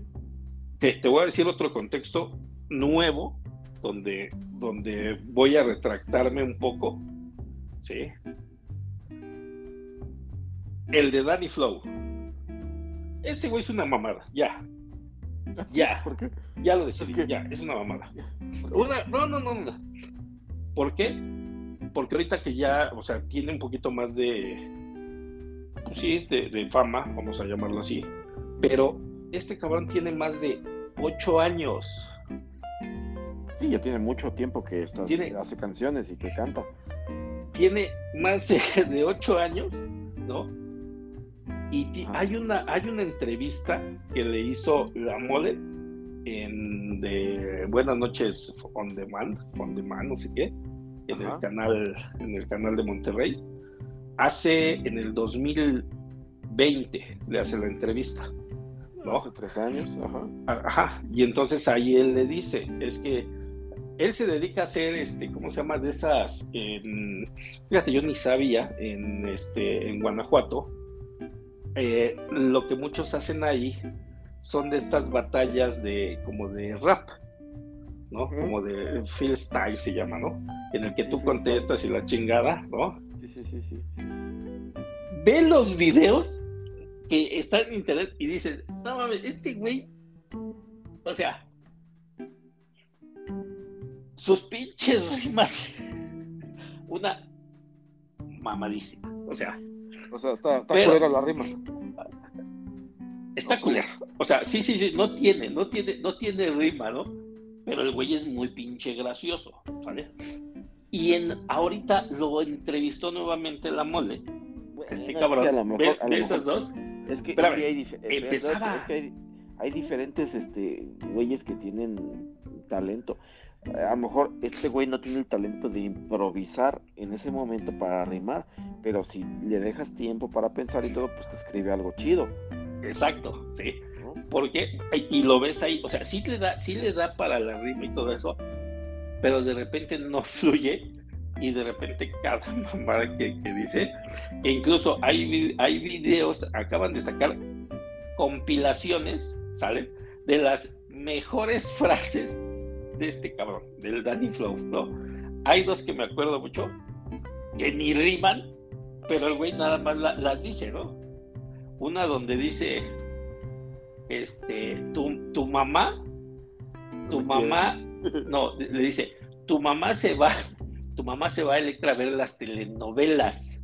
Te, te voy a decir otro contexto nuevo donde, donde voy a retractarme un poco ¿sí? El de Danny Flow. Ese güey es una mamada, ya. Ya. Ya lo decidí, ya, es una mamada. Una, no, no, no, no. ¿Por qué? Porque ahorita que ya, o sea, tiene un poquito más de, pues sí, de, fama, vamos a llamarlo así. Pero este cabrón tiene más de ocho años. Sí, ya tiene mucho tiempo que está, hace canciones y que canta tiene más de, ocho años, ¿no? Y hay una, hay una entrevista que le hizo la mole en de Buenas noches on demand, on demand, no sé qué, en el canal, en el canal de Monterrey. Hace en el 2020 le hace la entrevista. ¿no? Hace tres años, ajá. Ajá. Y entonces ahí él le dice, es que él se dedica a hacer, este, ¿cómo se llama? De esas, fíjate, yo ni sabía, en, este, en Guanajuato, eh, lo que muchos hacen ahí son de estas batallas de, como de rap, ¿no? Como de freestyle se llama, ¿no? En el que tú contestas y la chingada, ¿no? Sí, sí, sí, sí. Ve los videos que están en internet y dices, no mames, este güey, o sea, sus pinches rimas. Una mamadísima. O sea. O sea, está, está culera la rima. Está culera. O sea, sí, sí, sí, no tiene, no tiene, no tiene rima, ¿no? Pero el güey es muy pinche gracioso, ¿vale? Y en ahorita lo entrevistó nuevamente la mole. este cabrón. ¿Ve, esas dos? Es que, hay, empezaba... hay, hay diferentes este güeyes que tienen talento a lo mejor este güey no tiene el talento de improvisar en ese momento para rimar, pero si le dejas tiempo para pensar y todo, pues te escribe algo chido. Exacto, sí. Porque, y lo ves ahí, o sea, sí le da, sí le da para la rima y todo eso, pero de repente no fluye y de repente cada mamada que, dice, que incluso hay, hay videos, acaban de sacar compilaciones, ¿salen? De las mejores frases de este cabrón, del Danny Flow, ¿no? Hay dos que me acuerdo mucho, que ni riman, pero el güey nada más las dice, ¿no? Una donde dice, este, tu, tu mamá, tu mamá, no, le dice, tu mamá se va, tu mamá se va a Electra a ver las telenovelas.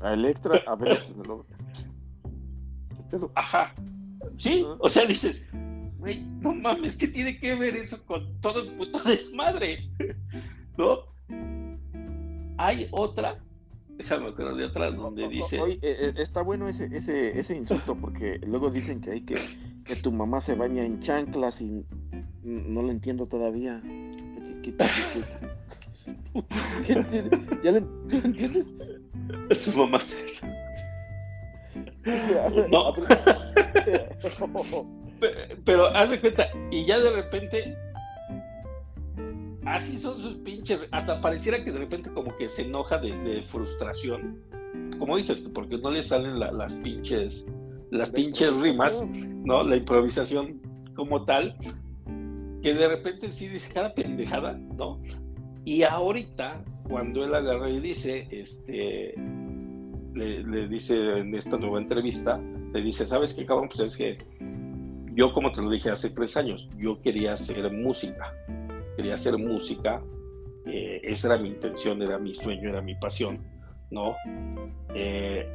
A Electra a ver las telenovelas. Ajá. Sí, o sea, dices, no mames, ¿qué tiene que ver eso con todo el puto desmadre? ¿No? Hay otra, déjame acuerdo de otra donde dice. Eh, eh, está bueno ese, ese, ese insulto porque luego dicen que hay que que tu mamá se baña en chanclas y no lo entiendo todavía. ¿Ya lo entiendes? Su mamá se. No. Pero haz de cuenta, y ya de repente, así son sus pinches, hasta pareciera que de repente como que se enoja de, frustración, como dices, porque no le salen las pinches, las pinches rimas, ¿no? La improvisación como tal, que de repente sí dice cada pendejada, ¿no? Y ahorita, cuando él agarra y dice, este, le, dice en esta nueva entrevista, le dice, ¿sabes qué, cabrón? Pues es que yo, como te lo dije hace tres años, yo quería hacer música, quería hacer música, eh, esa era mi intención, era mi sueño, era mi pasión, ¿no? Eh,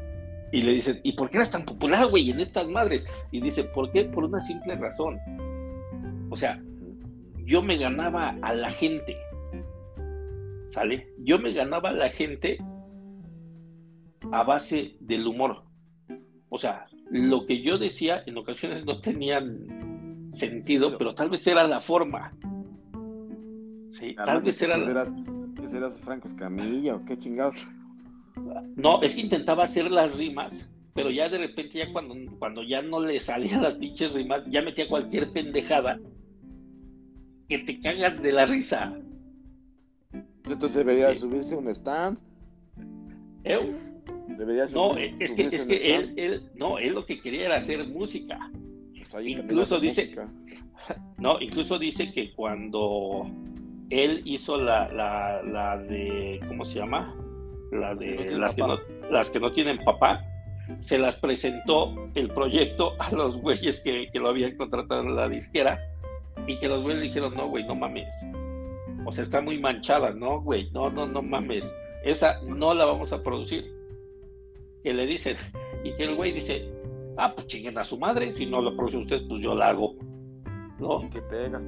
y le dicen, ¿y por qué eras tan popular, güey, en estas madres? Y dice, ¿por qué? Por una simple razón. O sea, yo me ganaba a la gente, ¿sale? Yo me ganaba a la gente a base del humor. O sea, lo que yo decía en ocasiones no tenían sentido, pero tal vez era la forma. Sí, tal vez era. ¿Qué serás Franco Escamilla o qué chingados? No, es que intentaba hacer las rimas, pero ya de repente, ya cuando, cuando ya no le salían las pinches rimas, ya metía cualquier pendejada que te cagas de la risa. Entonces debería subirse un stand. ¿Eh? No, es que, es que él, él, no, él lo que quería era hacer música. Pues incluso dice, no, incluso dice que cuando él hizo la, la, la de, ¿cómo se llama? La de las, que no, las que no tienen papá, se las presentó el proyecto a los güeyes que, que lo habían contratado en la disquera y que los güeyes dijeron, no, güey, no mames. O sea, está muy manchada, no, güey, no, no, no mames. Esa no la vamos a producir que le dicen, y que el güey dice, ah, pues chinguen a su madre, si no lo produce usted, pues yo la hago. ¿No? Que pega.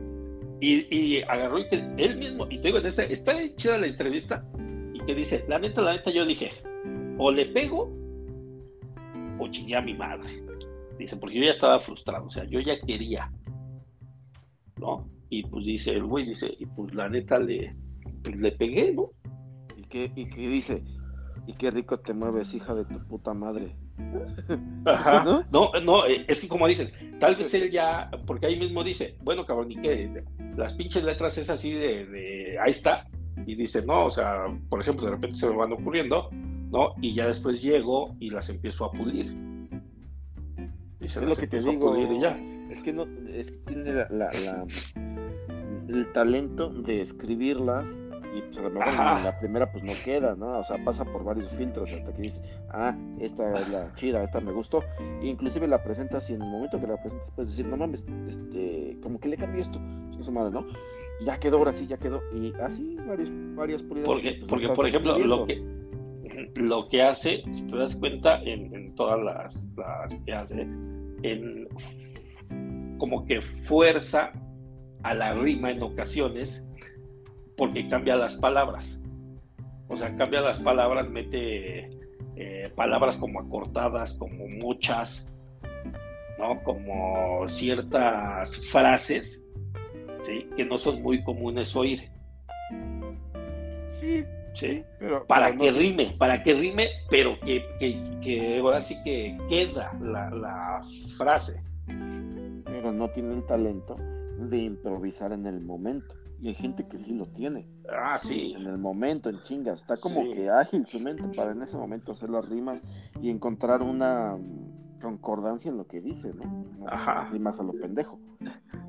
Y, y, agarró y que él mismo, y te digo, en esta, está chida la entrevista, y que dice, la neta, la neta, yo dije, o le pego, o chingué a mi madre. Dice, porque yo ya estaba frustrado, o sea, yo ya quería, ¿no? Y pues dice, el güey dice, y pues la neta le, pues, le pegué, ¿no? ¿Y qué, y qué dice? Y qué rico te mueves, hija de tu puta madre. Ajá. ¿No? no, eh, es que como dices, tal vez él ya, porque ahí mismo dice, bueno, cabrón, ¿y qué? Las pinches letras es así de, ahí está. Y dice, no, o sea, por ejemplo, de repente se me van ocurriendo, ¿no? Y ya después llego y las empiezo a pulir. es lo que te digo. ya. Es que no, es que tiene la, el talento de escribirlas y pues a lo mejor en la primera pues no queda, ¿no? O sea, pasa por varios filtros hasta que dices, ah, esta es la chida, esta me gustó. E inclusive la presentas y en el momento que la presentas puedes decir, no mames, este, como que le cambié esto, madre, ¿no? ya quedó, ahora sí, ya quedó. Y así varias, varias Porque, pues, porque por ejemplo, lo que, lo que hace, si te das cuenta, en, en todas las, las que hace, en como que fuerza a la rima en ocasiones porque cambia las palabras. O sea, cambia las palabras, mete eh, palabras como acortadas, como muchas, ¿no? Como ciertas frases, ¿sí? Que no son muy comunes oír. Sí. ¿Sí? para que rime, para que rime, pero que, que, ahora sí que queda la, la frase. Pero no tiene el talento de improvisar en el momento. Y hay gente que sí lo tiene. Ah, sí. En el momento, en chingas. Está como que ágil su mente para en ese momento hacer las rimas y encontrar una concordancia en lo que dice, ¿no? Ajá. Rimas a lo pendejo.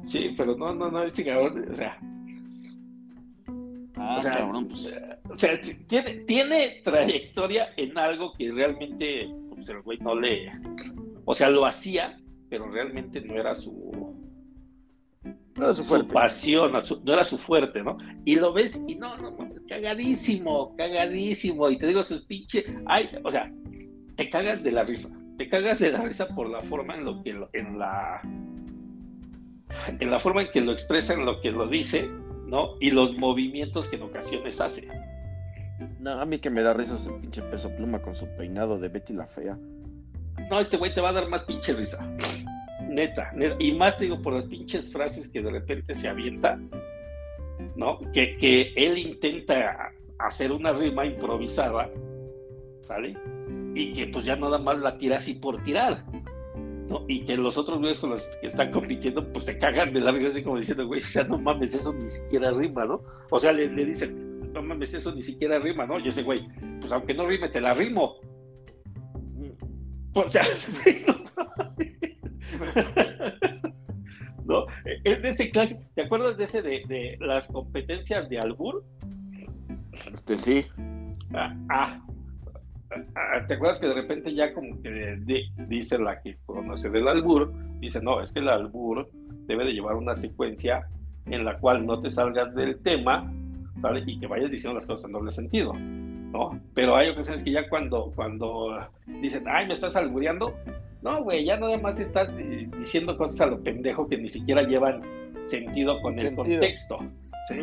Sí, pero no, no, no, este cabrón, o sea. Ah, o sea, cabrón, pues. Eh, o sea, tiene, tiene trayectoria en algo que realmente, pues el güey no le. O sea, lo hacía, pero realmente no era su no era su, pasión, no era su fuerte, ¿no? Y lo ves y no, no, no, cagadísimo, cagadísimo. Y te digo, sus pinche, ay, o sea, te cagas de la risa. Te cagas de la risa por la forma en lo que, en la, en la forma en que lo expresa, en lo que lo dice, ¿no? Y los movimientos que en ocasiones hace. No, a mí que me da risa ese pinche peso pluma con su peinado de Betty la Fea. No, este güey te va a dar más pinche risa. Neta, y más digo por las pinches frases que de repente se avienta, ¿no? Que, que él intenta hacer una rima improvisada, ¿sale? Y que pues ya nada más la tira así por tirar, ¿no? Y que los otros güeyes con los que están compitiendo, pues se cagan de la risa así como diciendo, güey, o sea, no mames, eso ni siquiera rima, ¿no? O sea, le, le dicen, no mames, eso ni siquiera rima, ¿no? Y ese güey, pues aunque no rime, te la rimo, O sea, ¿no? Es de ese clásico. ¿Te acuerdas de ese de, de las competencias de Albur? Este sí. Ah, ah, ah, ¿Te acuerdas que de repente ya como que dice la que conoce del albur, dice, no, es que el albur debe de llevar una secuencia en la cual no te salgas del tema, ¿vale? Y que vayas diciendo las cosas en doble sentido, ¿no? Pero hay ocasiones que ya cuando, cuando dicen, ay, me estás albureando, no, güey, ya nada más estás diciendo cosas a lo pendejo que ni siquiera llevan sentido con el contexto. Sí,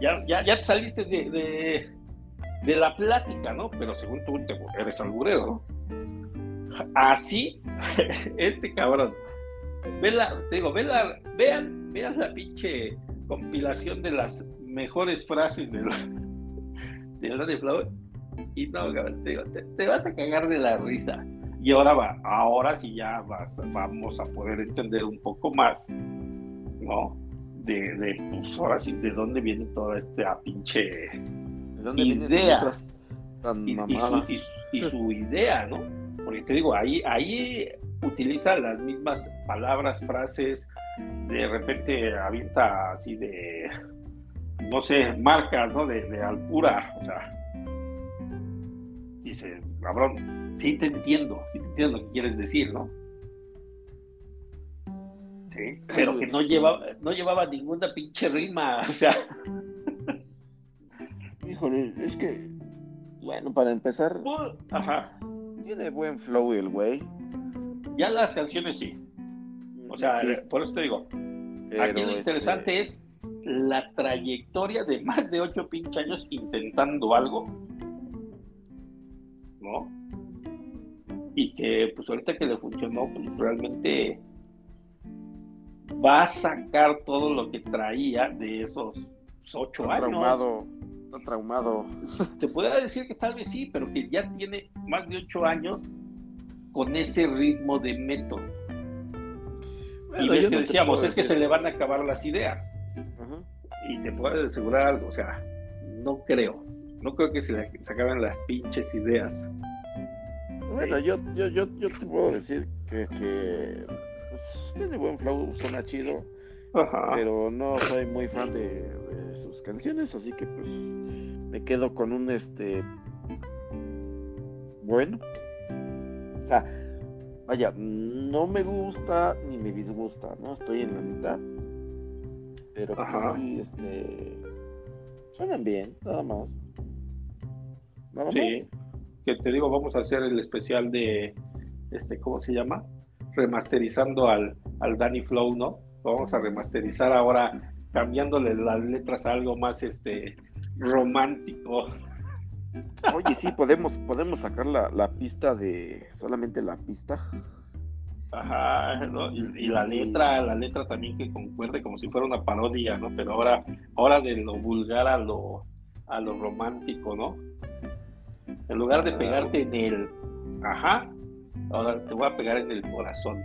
Ya, ya, ya, te saliste de, de, la plática, ¿no? Pero según tú eres alburero, Así, este cabrón. te digo, vean, vean la pinche compilación de las mejores frases de la, de Flower. Y no, te, te, vas a cagar de la risa. Y ahora va, ahora sí ya vas, vamos a poder entender un poco más, ¿no? De, de pues ahora sí, de dónde viene toda esta pinche idea. y, su, idea, ¿no? Porque te digo, ahí, ahí utiliza las mismas palabras, frases, de repente avienta así de, no sé, marcas, ¿no? De, de altura, o sea, dice, cabrón, sí te entiendo, sí te entiendo lo que quieres decir, ¿no? Sí, pero que no llevaba, no llevaba ninguna pinche rima, o sea. Híjole, es que, bueno, para empezar, Ajá. tiene buen flow el güey. Ya las canciones sí. O sea, por eso te digo, aquí lo interesante este es la trayectoria de más de ocho pinches años intentando algo, ¿no? Y que pues ahorita que le funcionó, pues realmente va a sacar todo lo que traía de esos ocho años. Traumado, está traumado. Te puede decir que tal vez sí, pero que ya tiene más de ocho años con ese ritmo de método. y ves que decíamos, es que se le van a acabar las ideas. Y te puedo asegurar algo, o sea, no creo, no creo que se, le, se acaben las pinches ideas. Bueno, yo, yo, yo, yo te puedo decir que, que pues, tiene buen flow, suena chido, pero no soy muy fan de, sus canciones, así que pues me quedo con un este bueno. O sea, vaya, no me gusta ni me disgusta, ¿no? Estoy en la mitad. Pero pues, sí, este suenan bien, nada más. Nada sí que te digo, vamos a hacer el especial de, este, ¿cómo se llama? Remasterizando al, al Danny Flow, ¿no? Vamos a remasterizar ahora, cambiándole las letras a algo más, este, romántico. Oye, sí, podemos, podemos sacar la, la pista de, solamente la pista. Ajá, ¿no? y, la letra, la letra también que concuerde como si fuera una parodia, ¿no? Pero ahora, ahora de lo vulgar a lo, a lo romántico, ¿no? En lugar de pegarte en el ajá, ahora te voy a pegar en el corazón.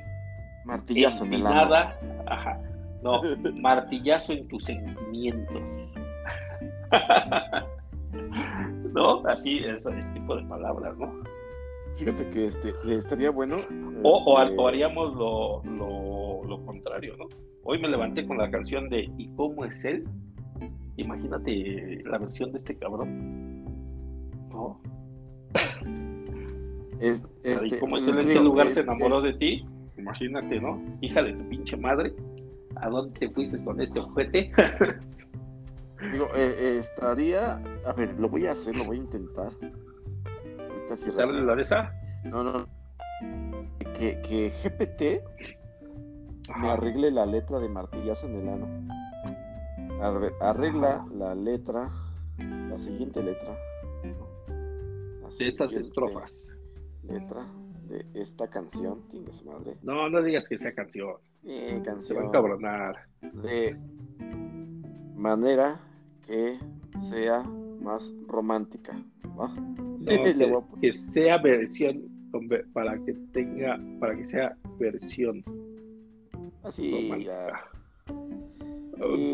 Martillazo en, el nada, ajá. No, martillazo en tus sentimientos. ¿No? Así, ese, tipo de palabras, ¿no? Fíjate que este, estaría bueno. O, este haríamos lo, lo, lo, contrario, ¿no? Hoy me levanté con la canción de ¿Y cómo es él? Imagínate la versión de este cabrón. ¿No? Es, este, como es en qué lugar se enamoró de ti, imagínate, ¿no? Hija de tu pinche madre, ¿a dónde te fuiste con este ojete? Digo, eh, eh, estaría, a ver, lo voy a hacer, lo voy a intentar. ¿Darle la esa? No, no. Que, que GPT me arregle la letra de martillazo en el ano. Arregla la letra, la siguiente letra de estas estrofas. Letra de esta canción, tienes madre. No, no digas que sea canción. Eh, canción. Se va a cabronar. De manera que sea más romántica. que, sea versión para que tenga, para que sea versión. Así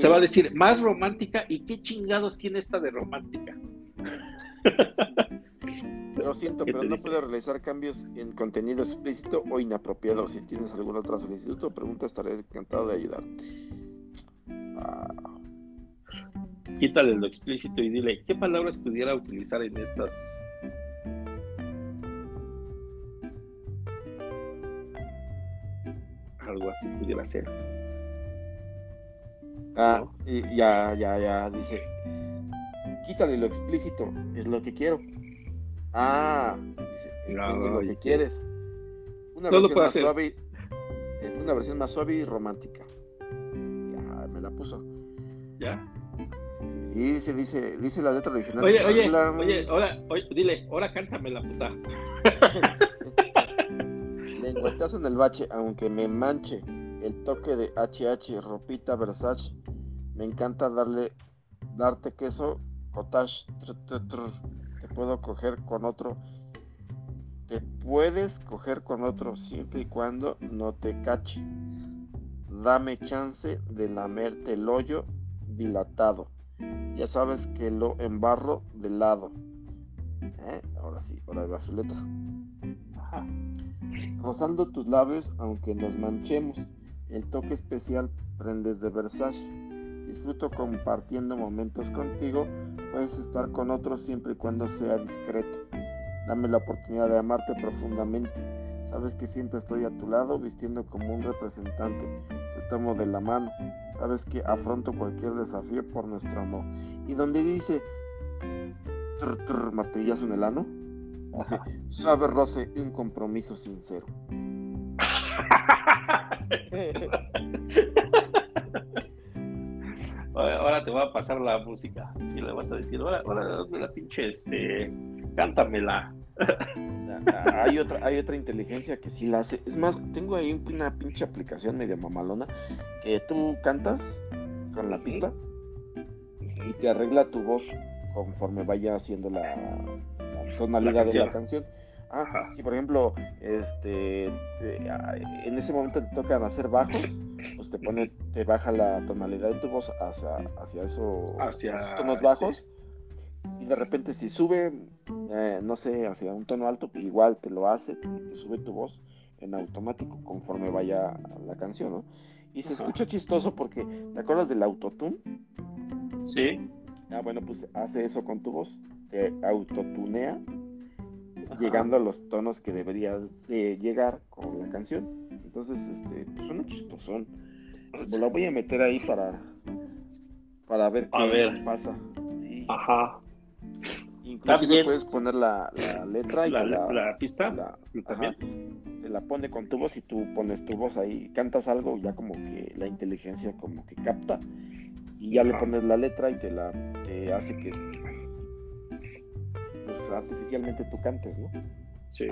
Te va a decir más romántica y qué chingados tiene esta de romántica. Lo siento, pero no puedo realizar cambios en contenido explícito o inapropiado. Si tienes alguna otra solicitud o pregunta, estaré encantado de ayudarte. Ah. Quítale lo explícito y dile, ¿qué palabras pudiera utilizar en estas algo así pudiera ser. Ah, y ya, ya, ya, dice, quítale lo explícito, es lo que quiero. Ah, dice, lo que quieres. Una versión más suave, eh, una versión más suave y romántica. Ya, me la puso. ¿Ya? Sí, dice, dice, dice la letra original. Oye, oye, oye, ahora, oye, dile, ahora cántame la puta. Lengüetazo en el bache, aunque me manche el toque de HH, ropita Versace. Me encanta darle, darte queso, cottage. Te puedo coger con otro. Te puedes coger con otro siempre y cuando no te cache. Dame chance de lamerte el hoyo dilatado. Ya sabes que lo embarro de lado. ¿Eh? Ahora sí, ahora va su letra. Ajá rozando tus labios aunque nos manchemos. El toque especial prendes de Versace. Disfruto compartiendo momentos contigo. Puedes estar con otros siempre y cuando sea discreto. Dame la oportunidad de amarte profundamente. Sabes que siempre estoy a tu lado vistiendo como un representante. Te tomo de la mano. Sabes que afronto cualquier desafío por nuestro amor. Y donde dice martillazo en el ano Dice, suave roce y un compromiso sincero. ahora te voy a pasar la música y le vas a decir, ahora, ahora la pinche, este, cántamela. hay otra, hay otra inteligencia que sí la hace. Es más, tengo ahí una pinche aplicación medio mamalona que tú cantas con la pista y te arregla tu voz conforme vaya haciendo la, tonalidad de la canción. Ah, si por ejemplo, este, en ese momento te tocan hacer bajos, pues te pone, te baja la tonalidad de tu voz hacia, hacia, eso, hacia esos tonos bajos. Y de repente si sube, eh, no sé, hacia un tono alto, igual te lo hace, te sube tu voz en automático conforme vaya la canción, ¿no? Y se escucha chistoso porque, ¿te acuerdas del autotune? Sí. Ah, bueno, pues hace eso con tu voz autotunea, llegando a los tonos que deberías de llegar con la canción. Entonces, este, pues suena chistosón. Me la voy a meter ahí para, para ver qué pasa. Ajá. Inclusive puedes poner la, letra y la, la, pista. te la pone con tu voz y tú pones tu voz ahí, cantas algo, ya como que la inteligencia como que capta y ya le pones la letra y te la te hace que artificialmente tú cantes, ¿no? Sí.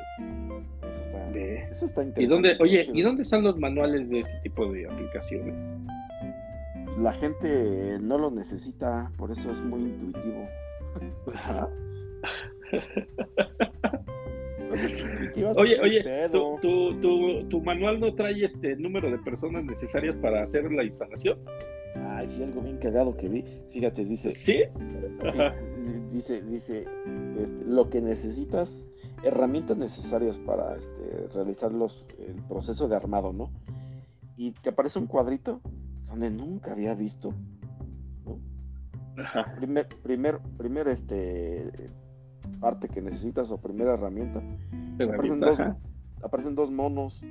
Eso está, interesante. ¿Y dónde, oye, ¿y dónde están los manuales de ese tipo de aplicaciones? La gente no lo necesita, por eso es muy intuitivo. oye, oye, ¿tu, tu, tu, manual no trae este número de personas necesarias para hacer la instalación? Ay, sí, algo bien cagado que vi. Fíjate, dice. ¿Sí? dice, dice, este, lo que necesitas, herramientas necesarias para este, realizar los, el proceso de armado, ¿no? Y te aparece un cuadrito donde nunca había visto, ¿no? Primer, primer, primer, este, parte que necesitas o primera herramienta. Aparecen dos, aparecen dos monos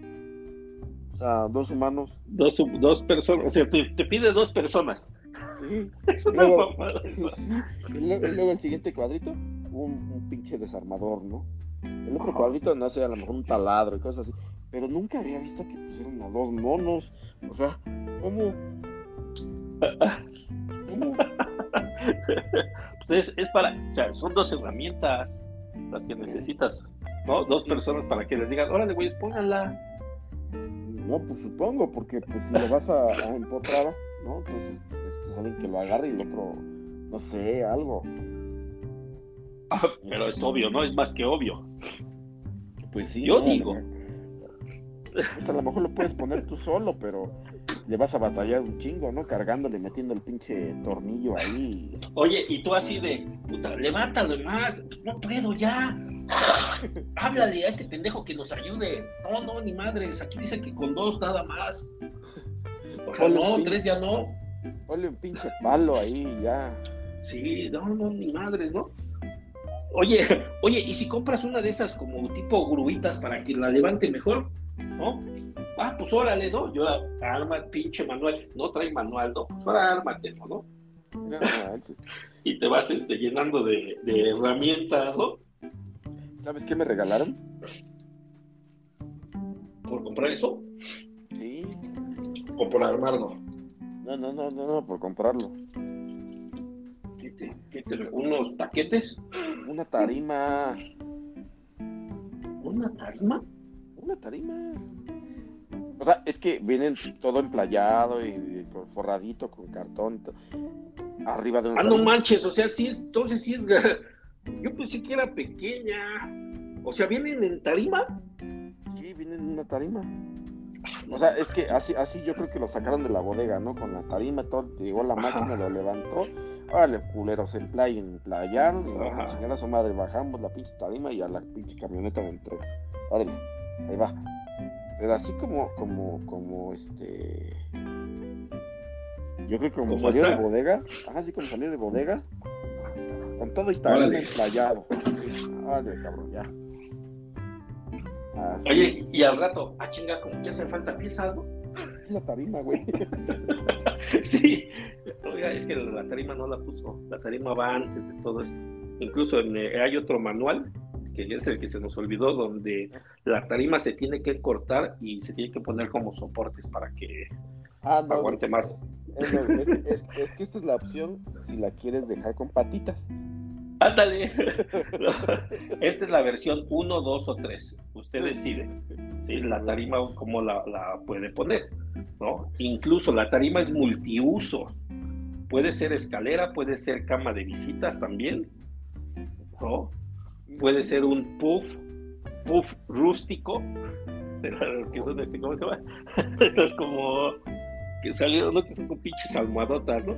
sea, dos humanos. Dos, dos personas, o sea, te, pide dos personas. Sí. Es una luego, Y, luego, el siguiente cuadrito, un, un, pinche desarmador, ¿no? El otro cuadrito, no sé, a lo mejor un taladro y cosas así. Pero nunca había visto que pusieron a dos monos. O sea, ¿cómo? ¿Cómo? Pues es, es para, o sea, son dos herramientas las que necesitas, ¿no? Dos personas para que les digan, órale, güey, pónganla no, pues supongo, porque pues si lo vas a, empotrar, ¿no? Entonces es alguien que lo agarre y el otro, no sé, algo. Ah, pero es obvio, ¿no? Es más que obvio. Pues sí. Yo digo. Pues a lo mejor lo puedes poner tú solo, pero le vas a batallar un chingo, ¿no? Cargándole, metiendo el pinche tornillo ahí. Oye, y tú así de, puta, levántalo más, no puedo ya. Háblale a este pendejo que nos ayude. No, no, ni madres. Aquí dice que con dos nada más. O sea, no, tres ya no. Ponle un pinche palo ahí ya. Sí, no, no, ni madres, ¿no? Oye, oye, ¿y si compras una de esas como tipo gruitas para que la levante mejor? ¿No? Ah, pues órale, ¿no? Yo arma el pinche manual. No trae manual, ¿no? Pues ahora ármate, ¿no? y te vas este, llenando de, de herramientas, ¿no? ¿Sabes qué me regalaron? ¿Por comprar eso? Sí. ¿O por armarlo? No, no, no, no, no por comprarlo. ¿Qué te, qué te, ¿Unos paquetes? Una tarima. ¿Una tarima? Una tarima. O sea, es que vienen todo emplayado y forradito con cartón. Arriba de un. Ah, no manches, o sea, sí es, entonces sí es. Yo pensé que era pequeña. O sea, ¿vienen en tarima? Sí, vienen en una tarima. O sea, es que así, así yo creo que lo sacaron de la bodega, ¿no? Con la tarima, todo, llegó la máquina, lo levantó. Órale, culeros, en playa, en playaron, y la señora su madre, bajamos la pinche tarima y a la pinche camioneta de entrega. Órale, ahí va. Pero así como, como, como este. Yo creo que como salió de bodega, así como salió de bodega, con todo y tarima explayado. Órale, cabrón, ya. Oye, y al rato, ah, chinga, como que hace falta piezas, ¿no? La tarima, güey. sí, Oiga, es que la tarima no la puso, la tarima va antes de todo esto. Incluso eh, hay otro manual, que es el que se nos olvidó, donde la tarima se tiene que cortar y se tiene que poner como soportes para que ah, aguante más. Es, es, que esta es la opción si la quieres dejar con patitas. Ándale. Esta es la versión 1, 2 o 3. Usted decide. ¿sí? La tarima, cómo la, puede poner. ¿no? Incluso la tarima es multiuso. Puede ser escalera, puede ser cama de visitas también. ¿no? Puede ser un puff, puff rústico. De los que son este, ¿cómo se llama? Los como que salieron, ¿no? Que son con pinches almohadotas, ¿no?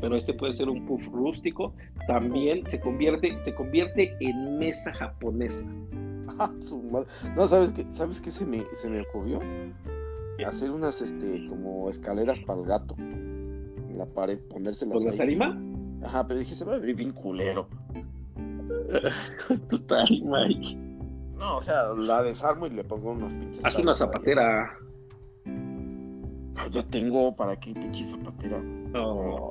pero este puede ser un puff rústico. También se convierte, se convierte en mesa japonesa. Ah, no, ¿sabes qué, ¿sabes qué se me, se me ocurrió? Hacer unas este, como escaleras para el gato en la pared, ponérselas ¿Con la tarima? Ajá, pero dije, se va a ver bien culero. Tarima ahí. No, o sea, la desarmo y le pongo unos pinches. Haz una zapatera. Yo tengo para qué pinche zapatera. No.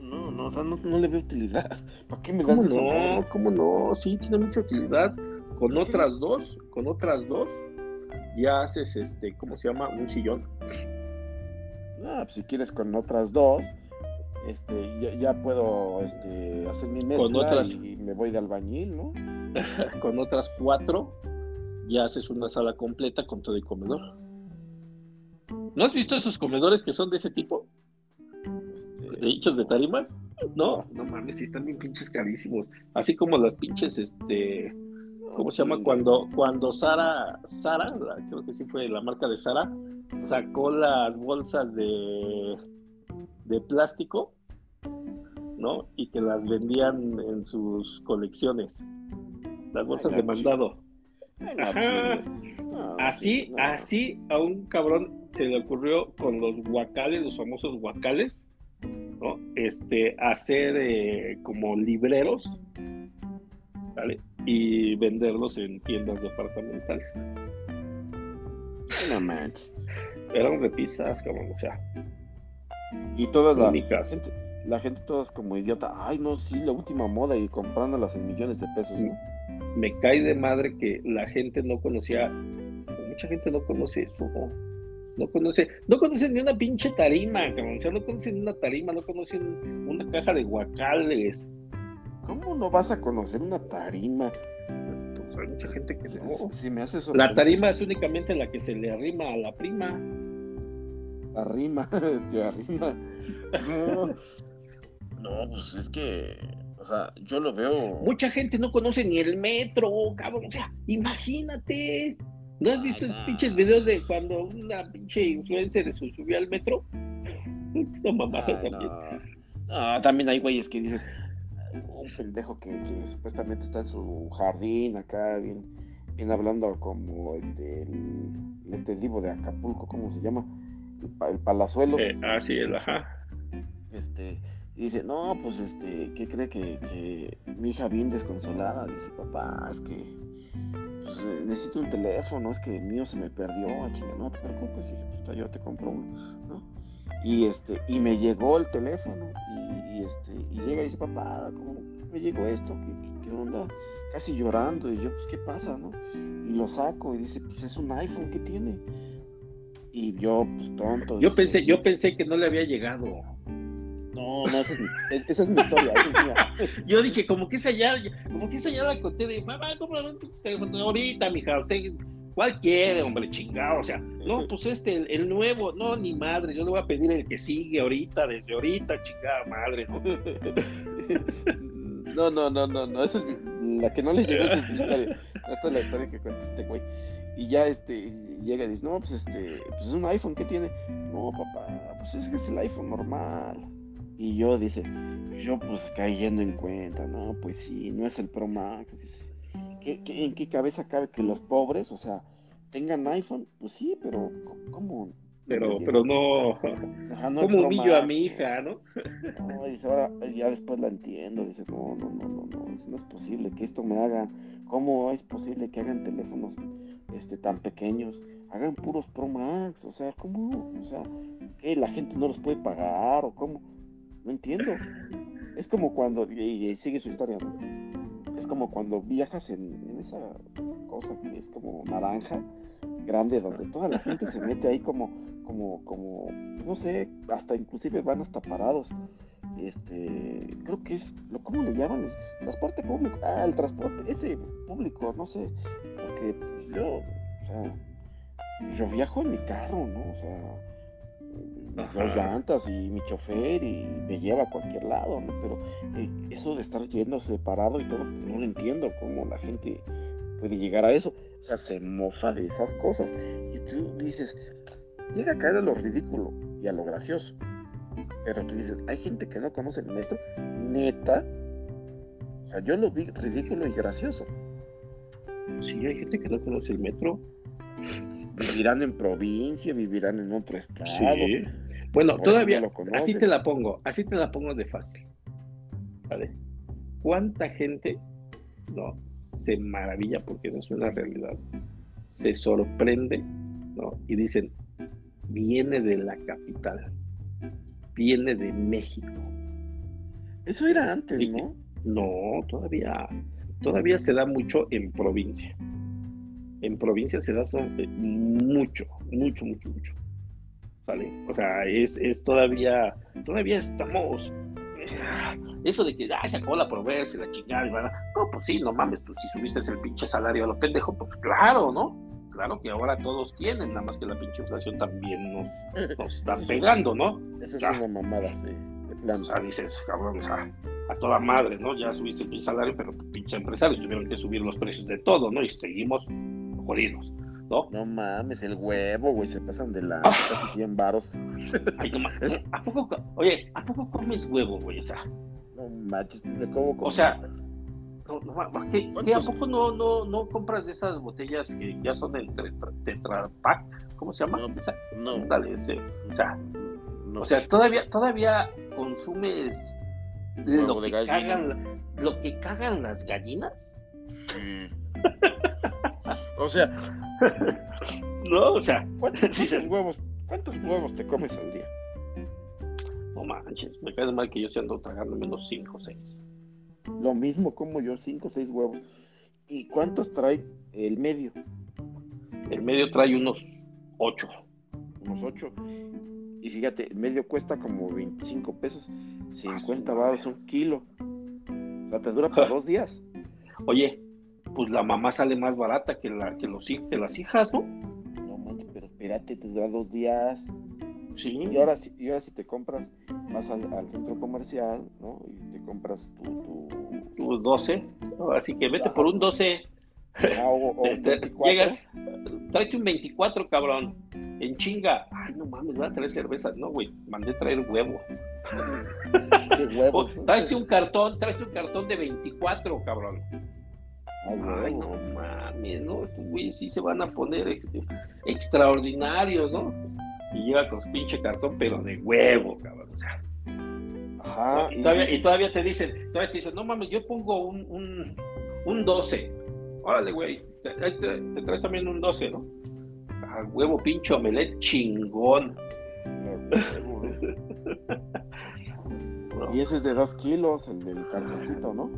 No, no, o sea, no, le veo utilidad. ¿Para qué me ¿Cómo no? ¿Cómo no? Sí, tiene mucha utilidad. Con otras dos, con otras dos, ya haces este, ¿cómo se llama? Un sillón. Ah, pues si quieres con otras dos, este, ya, puedo este, hacer mi mezcla y me voy de albañil, ¿no? con otras cuatro, ya haces una sala completa con todo el comedor. ¿No has visto esos comedores que son de ese tipo? hechos de tarima. No, no mames, sí están bien pinches carísimos. Así como las pinches, este, ¿cómo se llama? Cuando, cuando Sara, Sara, creo que sí fue la marca de Sara, sacó las bolsas de, de plástico, ¿no? Y que las vendían en sus colecciones. Las bolsas de mandado. así, así a un cabrón se le ocurrió con los guacales, los famosos guacales, ¿no? Este, hacer eh, como libreros, ¿sale? Y venderlos en tiendas departamentales. No manches. Eran repisas, como, o sea. Y todas la gente, la gente todas como idiota. Ay, no, sí, la última moda y comprándolas en millones de pesos, Me cae de madre que la gente no conocía, mucha gente no conoce eso, no conoce, no conocen ni una pinche tarima, cabrón. O sea, no conocen una tarima, no conocen una caja de guacales. ¿Cómo no vas a conocer una tarima? Pues hay mucha gente que no. Si me hace la tarima es únicamente la que se le arrima a la prima. Arrima, te arrima. No, no, pues es que, o sea, yo lo veo. Mucha gente no conoce ni el metro, cabrón. O sea, imagínate. ¿No has visto esos pinches videos de cuando una pinche influencer se subió al metro? No, mamá, también. No, también hay güeyes que dicen, un pendejo que, supuestamente está en su jardín acá, bien, bien hablando como este, el, este divo de Acapulco, ¿cómo se llama? El, palazuelo. Eh, ah, sí, el ajá. Este, y dice, no, pues este, ¿qué cree que, mi hija bien desconsolada? Dice, papá, es que pues, eh, necesito un teléfono, es que el mío se me perdió, no te preocupes, dije, pues yo te compro uno, ¿no? Y este, y me llegó el teléfono, y, este, y llega y dice, papá, ¿cómo me llegó esto? ¿Qué, onda? Casi llorando, y yo, pues, ¿qué pasa, no? Y lo saco, y dice, pues es un iPhone, ¿qué tiene? Y yo, pues tonto. Yo pensé, yo pensé que no le había llegado. No, no, esa es mi, esa es mi historia, Yo dije, como que esa ya, como que esa ya la conté de, mamá, cómprame un teléfono ahorita, mija, usted, ¿cuál quiere, hombre, chingado? O sea, no, pues este, el, nuevo, no, ni madre, yo le voy a pedir el que sigue ahorita, desde ahorita, chingada madre, ¿no? No, no, no, no, esa es la que no le llegó, esa es mi historia. Esta es la historia que cuenta este güey. Y ya este, llega y dice, no, pues este, pues es un iPhone, ¿qué tiene? No, papá, pues es que es el iPhone normal. Y yo, dice, yo pues cayendo en cuenta, no, pues sí, no es el Pro Max. Dice, ¿qué, en qué cabeza cabe que los pobres, o sea, tengan iPhone? Pues sí, pero ¿cómo? Pero, pero no, como humillo a mi hija, ¿no? No, dice, ahora ya después la entiendo, dice, no, no, no, no, no, no es posible que esto me haga, ¿cómo es posible que hagan teléfonos este, tan pequeños? Hagan puros Pro Max, o sea, ¿cómo? O sea, ¿qué? ¿La gente no los puede pagar o cómo? No entiendo. Es como cuando, y, sigue su historia, Es como cuando viajas en, esa cosa que es como naranja, grande, donde toda la gente se mete ahí como, como, como, no sé, hasta inclusive van hasta parados. Este, creo que es, ¿cómo le llaman? transporte público. Ah, el transporte, ese público, no sé, porque pues, yo, o sea, yo viajo en mi carro, ¿no? O sea, las dos llantas y mi chofer y me lleva a cualquier lado, ¿no? Pero eh, eso de estar yendo separado y todo, pues, no lo entiendo cómo la gente puede llegar a eso. O sea, se mofa de esas cosas. Y tú dices, llega a caer a lo ridículo y a lo gracioso. Pero tú dices, hay gente que no conoce el metro, neta. O sea, yo lo vi ridículo y gracioso. Sí, hay gente que no conoce el metro vivirán en provincia, vivirán en otro estado. Sí. Bueno, todavía, así te la pongo, así te la pongo de fácil. ¿Vale? ¿Cuánta gente no se maravilla porque eso es una realidad? Se sorprende, ¿no? Y dicen, viene de la capital, viene de México. Eso era antes, ¿no? No, todavía, todavía se da mucho en provincia en provincia se da eh, mucho, mucho, mucho, mucho. ¿Vale? O sea, es, es todavía, todavía estamos, eh, eso de que, ay, se acabó la y la chingada, y van no, pues sí, no mames, pues si subiste el pinche salario a lo pendejo, pues claro, ¿no? Claro que ahora todos tienen, nada más que la pinche inflación también nos, nos está pegando, ¿no? Esa es una mamada, sí. O sea, dices, cabrón, o sea, a toda madre, ¿no? Ya subiste el pinche salario, pero pinche empresarios tuvieron que subir los precios de todo, ¿no? Y seguimos ¿no? No mames, el huevo, güey, se pasan de la casi 100 varos. ¿A poco, oye, ¿a poco comes huevo, güey? O sea, no manches, ¿de cómo O sea, ¿qué, ¿a poco no, no, no compras de esas botellas que ya son del Tetra Pak? ¿Cómo se llama? No, Dale, ese, o sea, o sea, todavía, todavía consumes lo que, cagan, lo que cagan las gallinas. O sea, no, o sea, ¿cuántos, huevos, ¿cuántos huevos te comes al día? No manches, me cae mal que yo se ando tragando menos 5 o 6. Lo mismo como yo, 5 o 6 huevos. ¿Y cuántos trae el medio? El medio trae unos 8. Unos 8. Y fíjate, el medio cuesta como 25 pesos, 50 baros un kilo. O sea, te dura para dos días. Oye, pues la mamá sale más barata que, la, que, los, que las hijas, ¿no? No manches, pero espérate, te dura dos días. Sí. Y ahora, y ahora si te compras, vas al, centro comercial, ¿no? Y te compras tu... Tu, 12. Así que vete por un 12. Ah, o, o Llega, tráete un 24, cabrón. En chinga. Ay, no mames, voy a traer cerveza. No, güey, mandé traer huevo. Qué huevos. Oh, tráete un cartón, tráete un cartón de 24, cabrón. Ay, no mames, ¿no? Estos güeyes sí se van a poner ex- extraordinarios, ¿no? Y llega con su pinche cartón, pero de huevo, cabrón. O sea, Ajá. y, todavía, y todavía te dicen, todavía te dicen, no mames, yo pongo un, un, un 12. Órale, güey, te, te- te traes también un 12, ¿no? A huevo, pinche omelet chingón. huevo. ¿no? Y ese es de dos kilos, el del cartoncito, ¿no?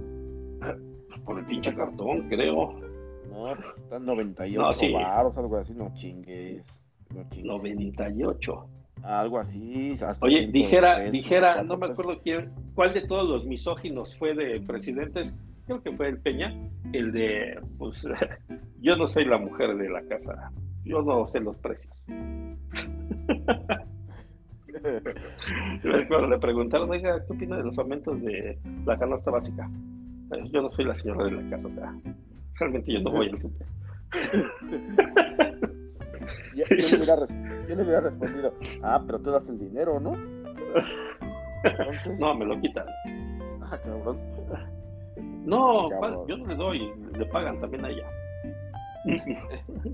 Por el pinche cartón, creo. No, pues están 98 No, sí. varos, algo así, no chingues. No chingues. 98. Algo así. hasta Oye, 103, dijera, dijera, 104 no me acuerdo quién, cuál de todos los misóginos fue de presidentes, creo que fue el Peña, el de, pues, yo no soy la mujer de la casa, yo no sé los precios. Cuando le preguntaron, oiga, ¿qué opina de los aumentos de la canasta básica? Yo no soy la señora de la casa, o sea, realmente yo no voy al súper. Yo, yo le hubiera res- yo le hubiera respondido, ah, pero tú das el dinero, ¿no? Entonces, No, me lo quitan. ah, cabrón. No, yo no le doy, le pagan también a ella.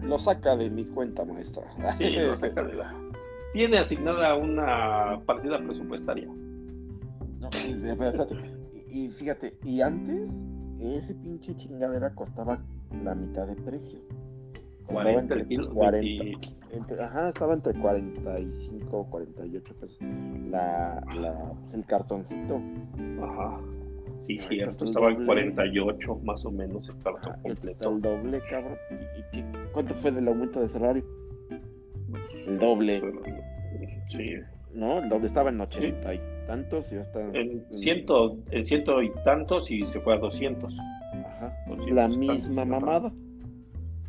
Lo saca de mi cuenta, maestra. Sí, lo saca de la. Tiene asignada una partida presupuestaria. No, espérate. Y, fíjate, y antes, ese pinche chingadera costaba la mitad de precio. Costaba 40 el kilo. 40. 20 Entre- ajá, estaba entre 45 o 48 pesos. La, la, pues, el cartoncito. Ajá. Sí, Ahorita cierto. Estaba en doble. 48 más o menos el cartón Ajá, completo. el doble, cabrón. ¿Y, y cuánto fue del aumento de salario? El doble. Sí. No, el doble estaba en 80 y tantos y ya está. En ciento, en ciento y tantos y se fue a 200. Ajá. 200 La misma mamada.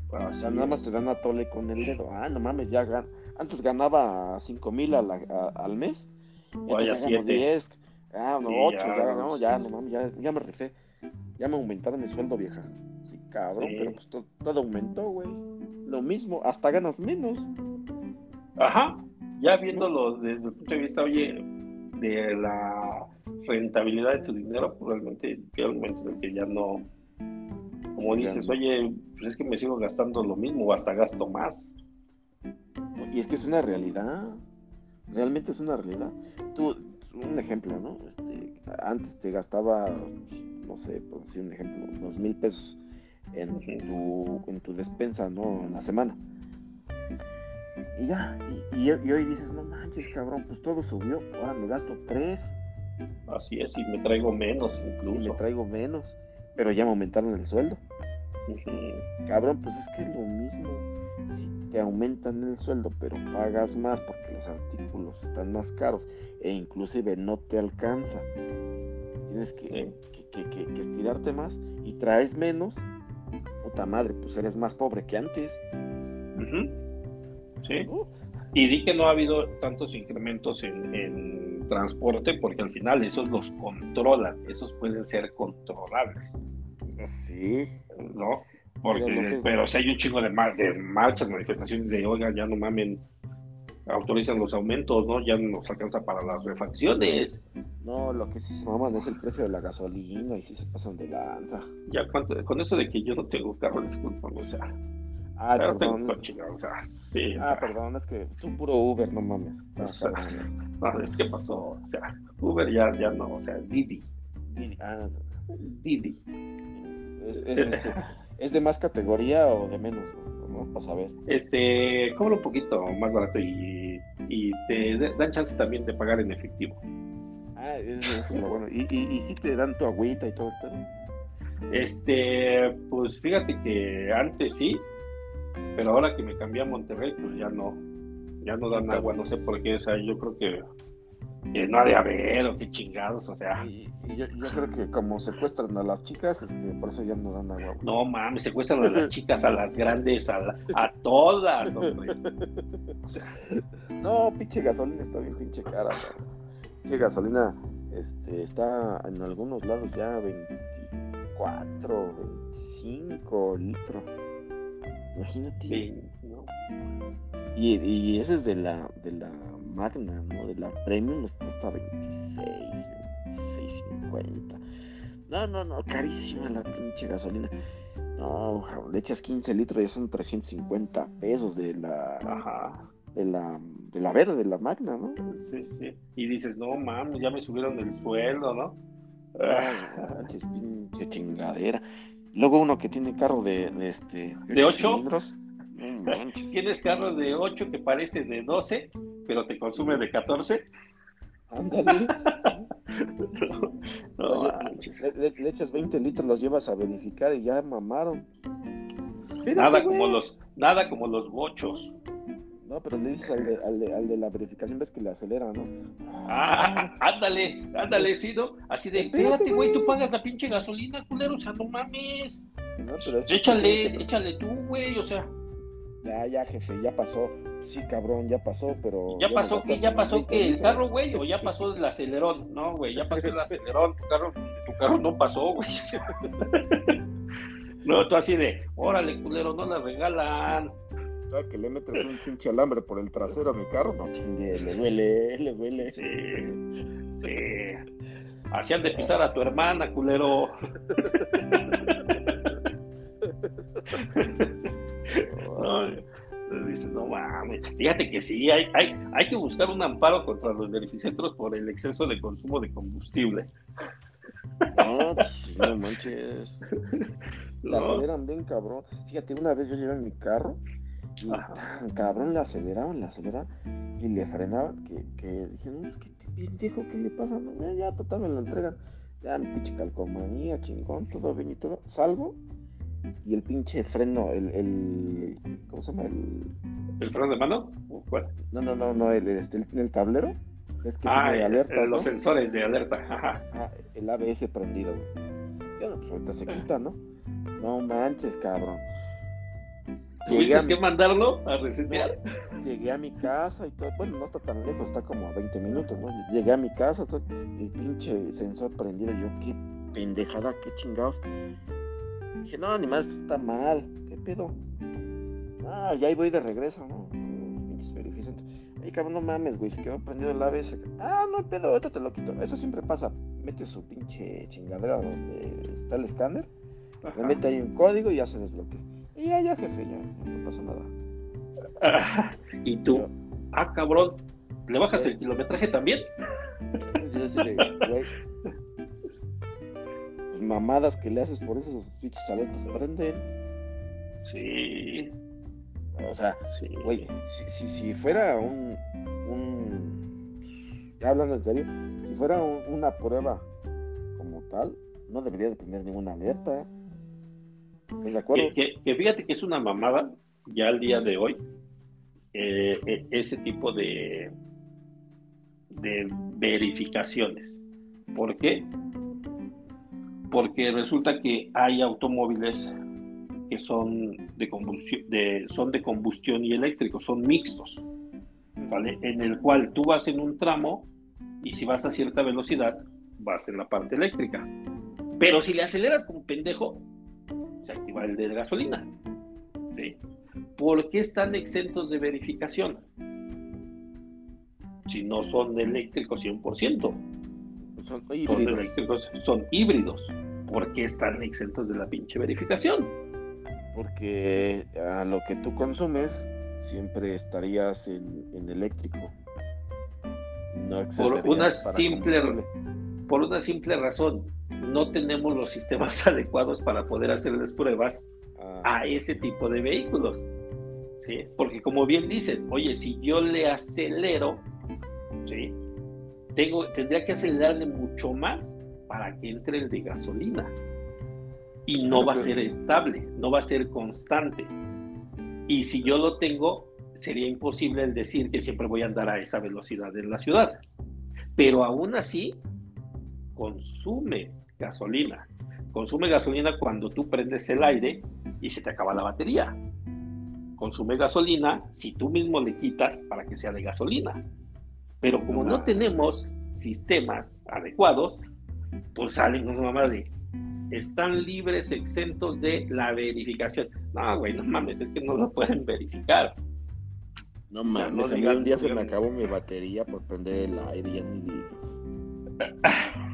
O Así sea, nada más te dan a tole con el dedo. Ah, no mames, ya gan... Antes ganaba 5 mil a la- a- al mes. Vaya, ya gano siete. 10. Ah, no, Sí, 8. ya, Ya, no, ya, no mames, ya, ya me rifé. Ya me aumentaron el sueldo, vieja. Sí, cabrón, Sí. pero pues to- todo aumentó, güey. Lo mismo, hasta ganas menos. Ajá, ya viéndolo desde el punto de vista, oye, de la rentabilidad de tu dinero, realmente llega un momento en el que ya no, como dices, oye, pues es que me sigo gastando lo mismo o hasta gasto más. Y es que es una realidad. Realmente es una realidad. Tú, un ejemplo, ¿no? Este, antes te gastaba, no sé, por decir un ejemplo, dos mil pesos en tu, en tu despensa, ¿no? En la semana. Y ya, y, y- y hoy dices, no manches, cabrón, pues todo subió. Ahora me gasto tres Así es, y me traigo menos y me incluso. traigo menos. Pero ya me aumentaron el sueldo. Cabrón, pues es que es lo mismo. Si te aumentan el sueldo, pero pagas más porque los artículos están más caros e inclusive no te alcanza, tienes que, Sí. que- que- estirarte más y traes menos, puta madre, pues eres más pobre que antes. Ujú. Sí. Y di que no ha habido tantos incrementos en, en transporte porque al final esos los controlan, esos pueden ser controlables. Sí, ¿no? Pero Porque, que- pero si hay un chingo de, mar- de marchas, manifestaciones de, oiga, ya no mamen, autorizan los aumentos, ¿no? Ya no nos alcanza para las refacciones. no, lo que sí se maman es el precio de la gasolina y sí se pasan de lanza. Ya cuánto- con eso de que yo no tengo carro, disculpame, o sea, Ah, pero tengo perdón. coche, o sea, sí, o Ah, sea, perdón, es que tú puro Uber, no mames. Ah, O sea, cabrón. no, es que pasó, o sea, Uber ya, ya no, o sea, Didi, Didi, ah, Didi. es, es, este, ¿es de más categoría o de menos? Vamos para saber. Este, cobra un poquito más barato y, y te dan chance también de pagar en efectivo. Ah, es, eso es lo bueno. ¿Y, y, y sí te dan tu agüita y todo el pedo? Este, pues fíjate que antes sí, pero ahora que me cambié a Monterrey, pues ya no, ya no dan agua, no sé por qué, o sea, yo creo que, que no ha de haber, o qué chingados, o sea, Y, y yo, yo creo que como secuestran a las chicas, este, por eso ya no dan agua. güey. no mames, secuestran a las chicas, a las grandes, a, la- a todas, hombre. O sea, No, pinche gasolina está bien pinche cara. Pinche gasolina este, está en algunos lados ya 24, 25 litros. Imagínate. sí, ¿no? Y, y ese es de la, de la magna, ¿no? De la premium está hasta 26, 26.50. No, no, no, carísima la pinche gasolina. No, le echas 15 litros ya son 350 pesos de la. Ajá. De la, de la verde, de la magna, ¿no? Sí, sí. Y dices, no mames, ya me subieron el sueldo, ¿no? Ah, pinche chingadera. Luego uno que tiene carro de, de este. ¿De 8? Tienes carro de 8 que parece de 12, pero te consume de 14. Ándale. no, le, echas 20 litros, los llevas a verificar y ya mamaron. nada como los, nada como los bochos. No, pero le dices al de, al de, al de la verificación, ves que le acelera, ¿no? Ah, ándale, ándale, sí, ¿no? Así de, espérate, güey, tú pagas la pinche gasolina, culero, o sea, no mames. No, pero échale, échale tú, güey, o sea. Ya, ya, jefe, ya pasó. Sí, cabrón, ya pasó, pero. Ya pasó que, ya pasó que el carro, güey, o ya pasó el acelerón. No, güey, ya pasó el acelerón. Tu carro, tu carro no pasó, güey. No, tú así de, órale, culero, no la regalan que le metes un pinche alambre por el trasero a mi carro, no chingue, le duele, le duele. Sí, sí. Hacían de pisar a tu hermana, culero. no, dices, no mames. Fíjate que sí, hay, hay, hay que buscar un amparo contra los verificentros por el exceso de consumo de combustible. No, pues, no manches. La aceleran bien cabrón. Fíjate, una vez yo llevé en mi carro y cabrón le aceleraban, le aceleraban y le frenaban que, que dije, no, es que este pendejo, ¿qué le pasa? No, ya, total me lo entregan. Ya, mi pinche calcomanía, chingón, todo bien y todo. Salgo y el pinche freno, el, el ¿cómo se llama? El, ¿El freno de mano? ¿Cuál? No, no, no, no, el, este, el, tablero. Es que ah, tiene alertas, los sensores de alerta. Ajá. Ah, el ABS prendido, Ya, pues ahorita se quita, ¿no? No manches, cabrón. ¿Tuviste que mandarlo a resetear? Llegué a mi casa y todo. Bueno, no está tan lejos, está como a 20 minutos, ¿no? Llegué a mi casa, todo, el pinche sensor prendido. Yo, qué pendejada, qué chingados. Dije, no, ni más, está mal. ¿Qué pedo? Ah, ya ahí voy de regreso, ¿no? Pinches verificantes. Ay, cabrón, no mames, güey, se quedó prendido el ABS. Ah, no, pedo, ahorita te lo quito. Eso siempre pasa. Mete su pinche chingadera donde está el escáner. Le mete ahí un código y ya se desbloquea. Y ya, ya, jefe, ya, no pasa nada. y tú, ah, cabrón, ¿le bajas el kilometraje también? Las mamadas que le haces por esos pinches alertas prenden. Sí. O sea, sí. güey, si, si, fuera un, un. Ya hablando en serio, si fuera una prueba como tal, no debería de tener ninguna alerta. Que, fíjate que es una mamada ya al día de hoy eh, e, ese tipo de, de verificaciones. ¿Por qué? Porque resulta que hay automóviles que son de combustión, de, son de combustión y eléctrico, son mixtos, ¿vale? En el cual tú vas en un tramo y si vas a cierta velocidad, vas en la parte eléctrica. Pero si le aceleras como pendejo, se activa el de gasolina. ¿Por qué están exentos de verificación? Si no son eléctricos 100%. Son híbridos. Son, eléctricos, son híbridos. ¿Por qué están exentos de la pinche verificación? Porque a lo que tú consumes siempre estarías en, eléctrico. No por una simple por una simple razón no tenemos los sistemas adecuados para poder hacerles pruebas ah. a ese tipo de vehículos. ¿sí? Porque como bien dices, oye, si yo le acelero, ¿sí? Tengo, tendría que acelerarle mucho más para que entre el de gasolina. Y no va a ser estable, no va a ser constante. Y si yo lo tengo, sería imposible el decir que siempre voy a andar a esa velocidad en la ciudad. Pero aún así, consume gasolina. Consume gasolina cuando tú prendes el aire y se te acaba la batería. Consume gasolina si tú mismo le quitas para que sea de gasolina. Pero como no tenemos sistemas adecuados, pues salen una mamá de están libres, exentos de la verificación. No, güey, no mames, es que no lo pueden verificar. No mames, a mí un día se me acabó mi batería por prender el aire, ya ni digas.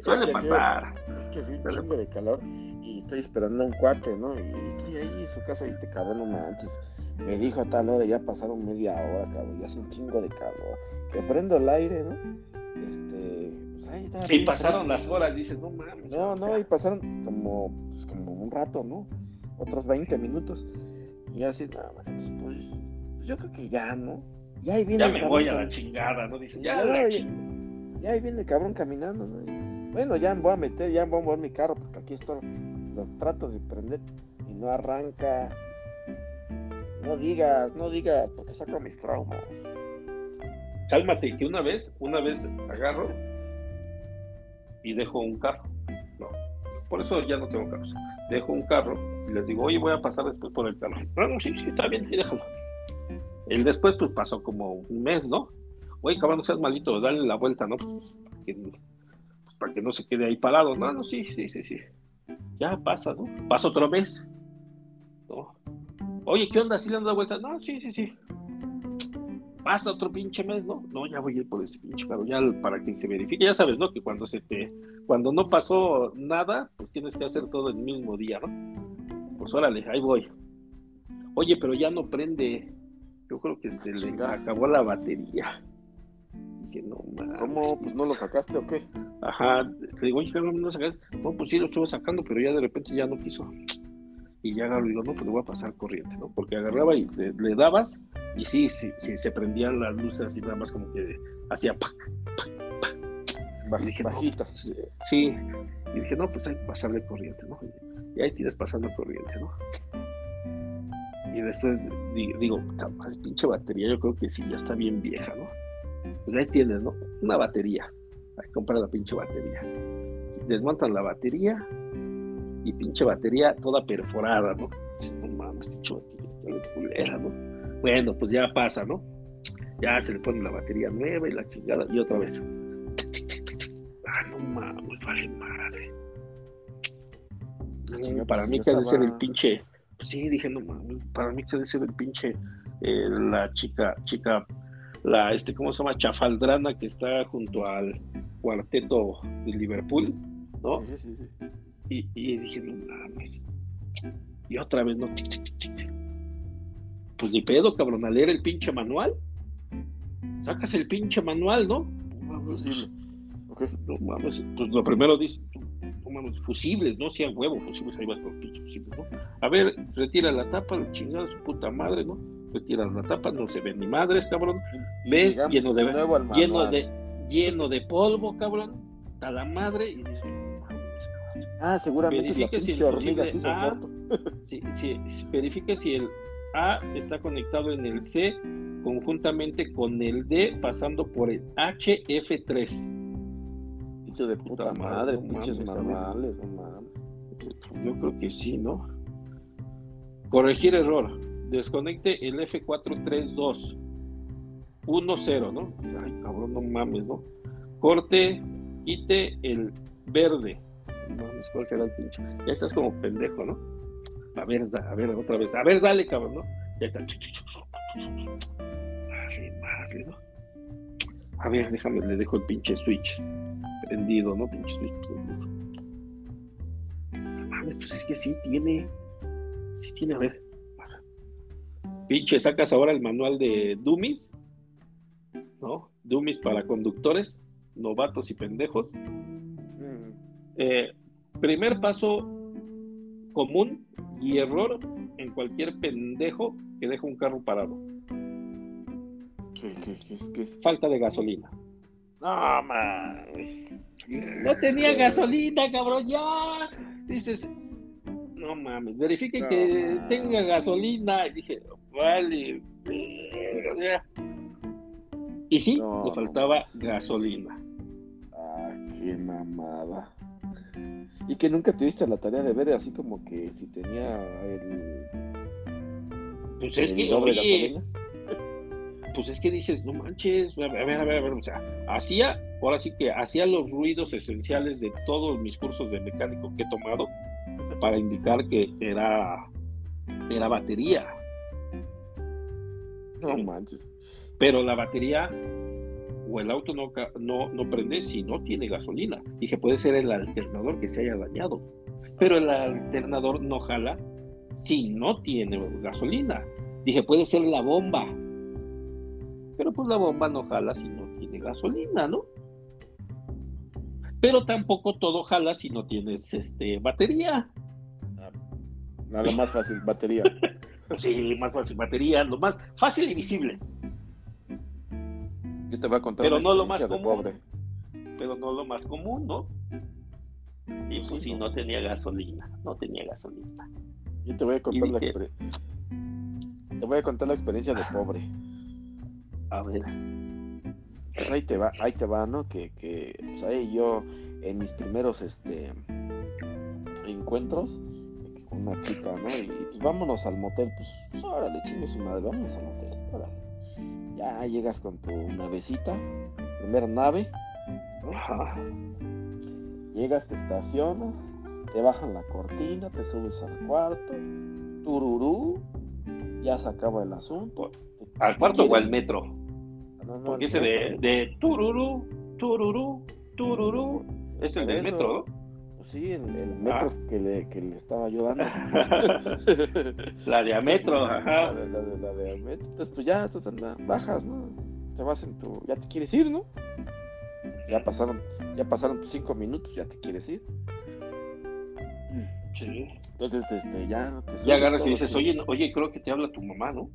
Suele pasar. Es que sí, un chingo de calor y estoy esperando a un cuate, ¿no? Y estoy ahí en su casa y este cabrón no manches. Me dijo a tal hora, ya pasaron media hora, cabrón, ya hace un chingo de calor. Que prendo el aire, ¿no? Este, pues ahí está. Y pasaron las horas, dices, no mames. No, no, y pasaron como, pues, como un rato, ¿no? Otros 20 minutos. Y así, no, pues, pues, yo creo que ya, ¿no? Ya ahí viene. Ya me voy a la chingada, ¿no? Dicen, ya, ya, ya, ya ahí viene el cabrón caminando, ¿no? bueno, ya voy a meter, ya voy a mover mi carro, porque aquí estoy, lo trato de prender y no arranca. No digas, no digas, porque saco mis traumas. Cálmate, que una vez, una vez agarro y dejo un carro. No, por eso ya no tengo carros. Dejo un carro y les digo, oye, voy a pasar después por el carro. Bueno, sí, sí, está bien, y déjalo. El después, pues pasó como un mes, ¿no? Oye, cabrón, no seas malito, dale la vuelta, ¿no? Pues, pues, para que no se quede ahí parado. No, no, sí, sí, sí, sí. Ya pasa, ¿no? Pasa otra vez. ¿no? Oye, ¿qué onda? ¿Sí le han dado vuelta? No, sí, sí, sí. Pasa otro pinche mes, ¿no? No, ya voy a ir por ese pinche carro, ya para que se verifique. Ya sabes, ¿no? Que cuando se te, cuando no pasó nada, pues tienes que hacer todo el mismo día, ¿no? Pues órale, ahí voy. Oye, pero ya no prende. Yo creo que se le acabó la batería. Dije, no mames. ¿Cómo? Pues no lo sacaste o qué? Ajá. Le digo, oye, ¿no lo sacaste? No, pues sí lo estuve sacando, pero ya de repente ya no quiso. Y ya agarro y digo, no, pues le voy a pasar corriente, ¿no? Porque agarraba y le, dabas, y sí, sí, sí, se prendían las luces y nada más como que hacía pac, pac, dije, bajitas. sí. Y dije, no, pues hay que pasarle corriente, ¿no? Y ahí tienes pasando corriente, ¿no? Y después digo, pinche batería, yo creo que sí, ya está bien vieja, ¿no? Pues ahí tienes, ¿no? Una batería. Hay que comprar la pinche batería. Desmontan la batería y pinche batería toda perforada, ¿no? No mames, pinche batería culera, ¿no? Bueno, pues ya pasa, ¿no? Ya se le pone la batería nueva y la chingada y otra vez. Ah, no mames, vale madre. para mí que ha de ser el pinche. Pues sí, dije, no mames, para mí que ha de ser el pinche. Eh, la chica, chica la, este, ¿cómo se llama? Chafaldrana que está junto al cuarteto de Liverpool, ¿no? Sí, sí, sí. Y, y, dije, no mames. Y otra vez, ¿no? Pues ni pedo, cabrón, a leer el pinche manual. Sacas el pinche manual, ¿no? Pues, no mames, pues lo primero dice, fusibles, ¿no? Sean huevos, fusibles, ahí vas con pinche fusibles, ¿no? A ver, retira la tapa, chingada su puta madre, ¿no? Retiras la tapa, no se ven ni madres, cabrón. ¿Ves? lleno de, lleno de lleno de polvo, cabrón. A la madre y dices, Ah, seguramente verifique si el hormiga A, si, verifique si el A está conectado en el C conjuntamente con el D pasando por el HF3. de puta, madre, pinches manuales, Yo creo que sí, ¿no? Corregir error desconecte el F432 1-0, ¿no? Ay, cabrón, no mames, ¿no? Corte, quite el verde. No mames, ¿cuál será el pinche? Ya estás como pendejo, ¿no? A ver, a ver, otra vez. A ver, dale, cabrón, ¿no? Ya está. Ay, madre, ¿no? A ver, déjame, le dejo el pinche switch prendido, ¿no? Pinche switch Mames, pues es que sí tiene. Sí tiene, a ver. Pinche, sacas ahora el manual de Dummies, ¿no? Dummies para conductores, novatos y pendejos. Eh, primer paso común y error en cualquier pendejo que deja un carro parado. ¿Qué, qué, Falta de gasolina. No, man. No tenía gasolina, cabrón, ya. Dices, no mames, verifique que tenga gasolina. Y dije, vale. Y sí, le faltaba gasolina. Ah, qué mamada. Y que nunca tuviste la tarea de ver así como que si tenía el. Pues es que, oye, pues es que dices, no manches, a ver, a ver, a ver, o sea, hacía, ahora sí que hacía los ruidos esenciales de todos mis cursos de mecánico que he tomado para indicar que era, era batería. No manches. Pero la batería o el auto no, no, no prende si no tiene gasolina. Dije, puede ser el alternador que se haya dañado. Pero el alternador no jala si no tiene gasolina. Dije, puede ser la bomba. Pero pues la bomba no jala si no tiene gasolina, ¿no? Pero tampoco todo jala si no tienes este batería. Nada más fácil, batería. sí, más fácil, batería, lo más fácil y visible. Yo te voy a contar. Pero no lo más común. Pero no lo más común, ¿no? Y pues si no. tenía gasolina, no tenía gasolina. Yo te voy a contar la experiencia. Te voy a contar la experiencia de pobre. A ver. Pues ahí te va, ahí te va, ¿no? Que, que pues ahí yo en mis primeros este encuentros chica, ¿no? Y pues vámonos al motel, pues, pues órale, chingue su madre, vámonos al motel, órale. Ya llegas con tu navecita, primera nave, Llegas, te estacionas, te bajan la cortina, te subes al cuarto, tururú, ya se acaba el asunto. ¿Al cuarto o al metro? No, Porque ese de, de tururú, tururú, tururú, es el del metro, ¿no? Pues sí, el, metro ah. que, le, que le estaba ayudando. la de metro, ajá. La, la, de metro. Entonces tú ya, tú bajas, ¿no? Te vas en tu. Ya te quieres ir, ¿no? Ya pasaron, ya pasaron tus cinco minutos, ya te quieres ir. Sí. Entonces, este, ya. Te ya agarras y dices, oye, oye, creo que te habla tu mamá, ¿no?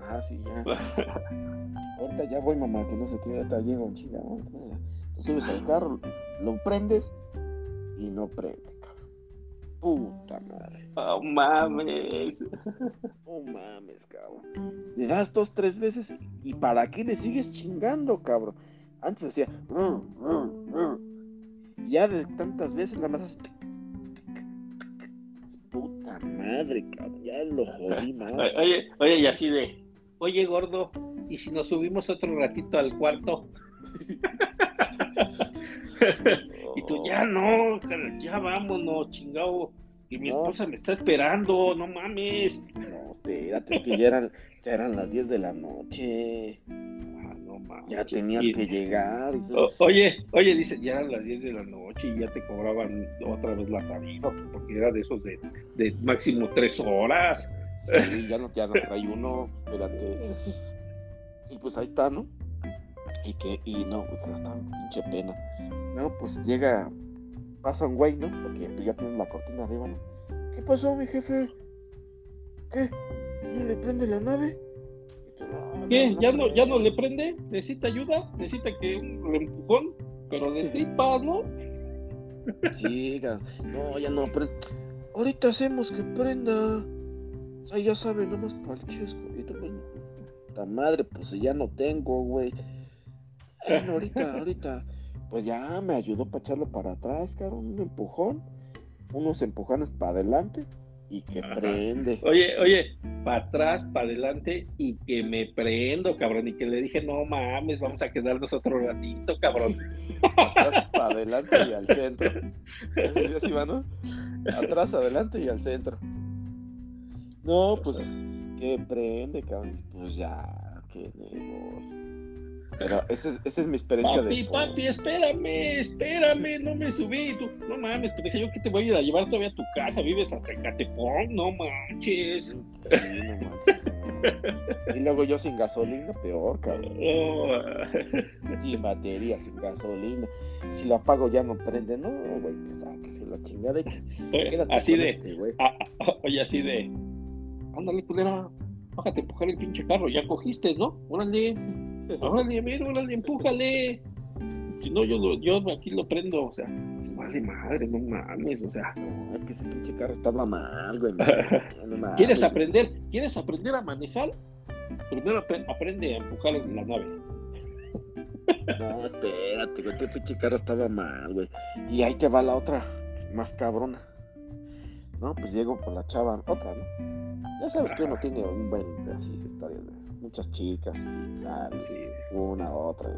Ah, sí, ya. ahorita ya voy, mamá, que no sé qué, ahorita llego en Chile. Te subes al carro, lo prendes y no prende, cabrón. Puta madre. Oh mames. Oh mames, cabrón. Le das dos, tres veces y ¿para qué le sigues chingando, cabrón? Antes decía, ya de tantas veces la más Puta madre, cabrón. Ya lo jodí más. Oye, oye, y así de, oye, gordo, ¿y si nos subimos otro ratito al cuarto? Y tú, ya no, ya vámonos, chingado. Y mi esposa me está esperando, no mames. No, espérate, que ya eran, ya eran las 10 de la noche. Ah, no mames. Ya tenías que llegar. oye, oye, dice, ya eran las 10 de la noche y ya te cobraban otra vez la tarifa, porque era de esos de, de máximo 3 horas. Sí, ya no, ya no trae uno, espérate. Y pues ahí está, ¿no? Y que, y no, pues hasta pinche pena. No, pues llega, pasa un güey, ¿no? Porque pues, ya tienen la cortina arriba, ¿no? ¿Qué pasó, mi jefe? ¿Qué? ¿No le prende la nave? ¿Qué? ¿Ya no, ¿Ya no le prende? ¿Necesita ayuda? ¿Necesita que un empujón? Pero de tripas, ¿no? Sí, no, ya no prende. Ahorita hacemos que prenda. O sea, ya sabe, nomás para el chesco. la madre, pues ya no tengo, güey. Bueno, ahorita, ahorita pues ya me ayudó para echarlo para atrás, cabrón, un empujón, unos empujones para adelante y que prende. Oye, oye, para atrás, para adelante y que me prendo, cabrón, y que le dije, no mames, vamos a quedarnos otro ratito, cabrón. atrás, para adelante y al centro. así va, no? Atrás, adelante y al centro. No, pues, que prende, cabrón. Pues ya, que me voy. Pero esa es, esa es mi experiencia papi, de. Papi, espérame, espérame, no me subí. Tú, no mames, dije yo que te voy a a llevar todavía a tu casa. Vives hasta en Catepón, no manches. Sí, no manches. y luego yo sin gasolina, peor, cabrón. Oh. Sin batería, sin gasolina. Si lo apago ya no prende, no, güey, que sáquese la chingada. Y así de. Este, oye, así de. Ándale, culera, bájate a empujar el pinche carro, ya cogiste, ¿no? Órale. Órale, mira, órale, empújale. Si no, yo, lo, yo aquí lo prendo, o sea, vale madre, no mames, o sea. No, es que ese pinche carro estaba mal, güey. ¿Quieres aprender? ¿Quieres aprender a manejar? Primero aprende a empujar en la nave. No, espérate, güey, este pinche carro estaba mal, güey. Y ahí te va la otra, más cabrona. No, pues llego con la chava, otra, ¿no? Ya sabes que uno tiene un buen así, historia de muchas chicas y sales, una, otra,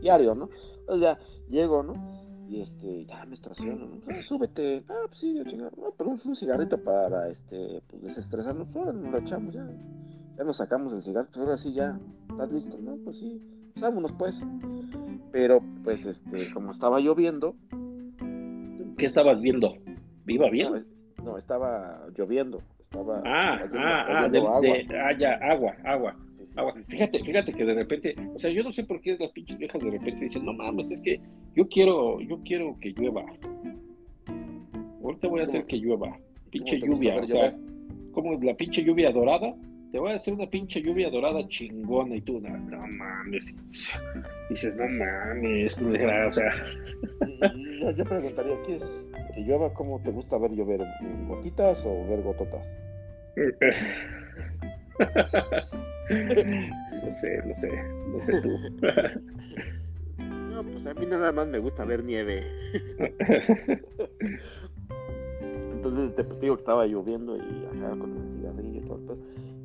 diario, ¿no? Entonces ya llego, ¿no? Y este, ya me estaciono, ¿no? Ah, súbete, ah, pues sí, yo chingado, no, pero un, cigarrito para, este, pues desestresarnos, ahora nos lo echamos ya. ya nos sacamos el cigarro, pues ahora sí ya, ¿estás listo? No, pues sí, pues vámonos pues. Pero pues este, como estaba lloviendo. ¿Qué estabas viendo? ¿Viva bien? No, estaba lloviendo. Estaba ah, ah, ah, agua. ah, ya, agua, agua. Agua. fíjate, fíjate que de repente, o sea, yo no sé por qué las pinches viejas de repente dicen, no mames, es que yo quiero, yo quiero que llueva. Ahorita voy a hacer que llueva. Pinche lluvia, o sea, como la pinche lluvia dorada, te voy a hacer una pinche lluvia dorada chingona y tú, no, mames. Dices, no mames, o sea. Yo, yo preguntaría, ¿qué es? ¿Que llueva? ¿Cómo te gusta ver llover? ¿Gotitas o ver gototas? no sé, no sé, no sé tú. no, pues a mí nada más me gusta ver nieve. Entonces, este, pues digo que estaba lloviendo y acá con el cigarrillo y todo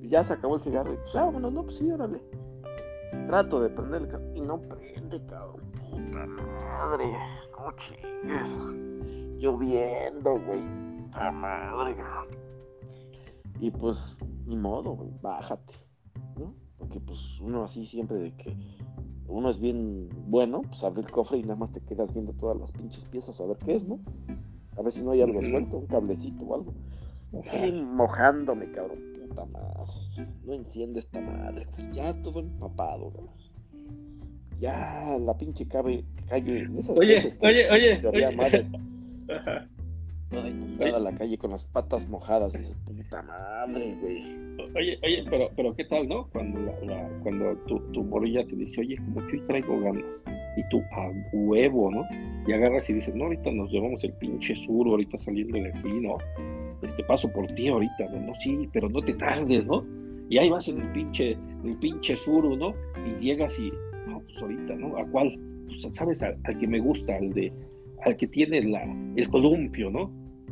ya se acabó el cigarro. Y pues, ah, bueno, no, pues sí, órale. Trato de prender el y no prende, cabrón. Puta madre. No chingues. Lloviendo, güey. Puta madre. Y pues, ni modo, güey. Bájate. ¿no? Porque pues uno así siempre de que uno es bien bueno, pues abre el cofre y nada más te quedas viendo todas las pinches piezas a ver qué es, ¿no? A ver si no hay algo suelto, un cablecito o algo. mojándome, cabrón madre. No enciende esta madre, Ya todo empapado, Ya la pinche cabe, calle. oye, oye, oye, Toda inundada la calle con las patas mojadas. Esa puta madre, güey. Oye, oye, pero, pero ¿qué tal, no? Cuando la, cuando tu, tu morilla te dice, oye, como que hoy traigo ganas. Y tú, a huevo, ¿no? Y agarras y dices, no, ahorita nos llevamos el pinche sur, ahorita saliendo de aquí, ¿no? este paso por ti ahorita, ¿no? Sí, pero no te tardes, ¿no? Y ahí vas en el pinche, el pinche suru, ¿no? Y llegas y, no, pues ahorita, ¿no? ¿A cuál? Pues, ¿sabes? Al, que me gusta, al de, al que tiene la, el columpio, ¿no?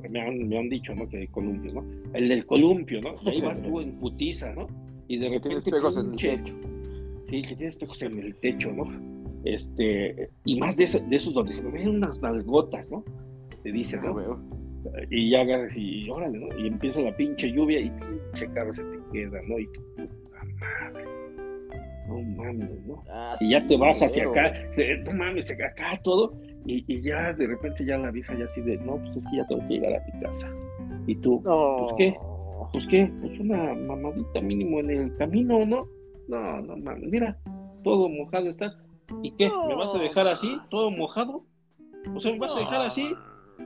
Me han, me han dicho, ¿no? Que el columpio, ¿no? El del columpio, ¿no? Y ahí vas tú en putiza, ¿no? Y de repente. Tienes en el techo. Sí, que tienes espejos en el techo, ¿no? Este, y más de, de esos donde se me ven unas nalgotas, ¿no? Te dicen, ¿no? y ya y órale, ¿no? Y empieza la pinche lluvia y pinche carro se te queda, ¿no? Y tu puta madre. No mames, ¿no? Ah, y ya te bajas y acá, no mames, acá todo, y, y, ya de repente ya la vieja ya así de, no, pues es que ya tengo que llegar a mi casa. Y tú, pues qué, pues qué, pues una mamadita mínimo en el camino, ¿no? No, no mames, mira, todo mojado estás. ¿Y qué? ¿Me vas a dejar así, todo mojado? O sea, ¿me vas a dejar así?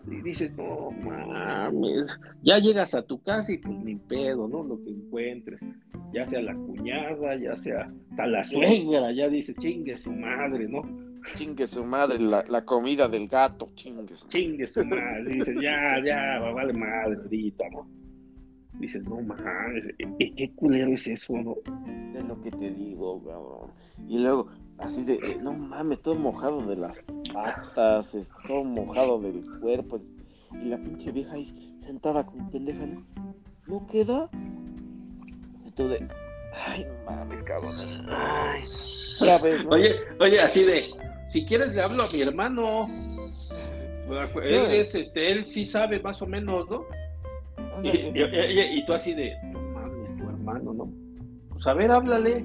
Y dices, no mames, ya llegas a tu casa y pues ni pedo, ¿no? Lo que encuentres, ya sea la cuñada, ya sea tal la suegra, ya dices, chingue su madre, ¿no? Chingue su madre, la, comida del gato, chingue su Chingue su madre, dices, ya, ya, vale madre ahorita, ¿no? Dices, no mames, ¿qué culero es eso, no? Es lo que te digo, cabrón. Y luego, así de, no mames, todo mojado de las patas, todo mojado del cuerpo. Y la pinche vieja ahí sentada como pendeja, ¿no? ¿No queda? De, ay, no mames, cabrón. Ay, Oye, oye, así de, si quieres le hablo a mi hermano. Él es, este, él sí sabe más o menos, ¿no? Y, y, tú así de, no mames, tu hermano, ¿no? Pues a ver, háblale,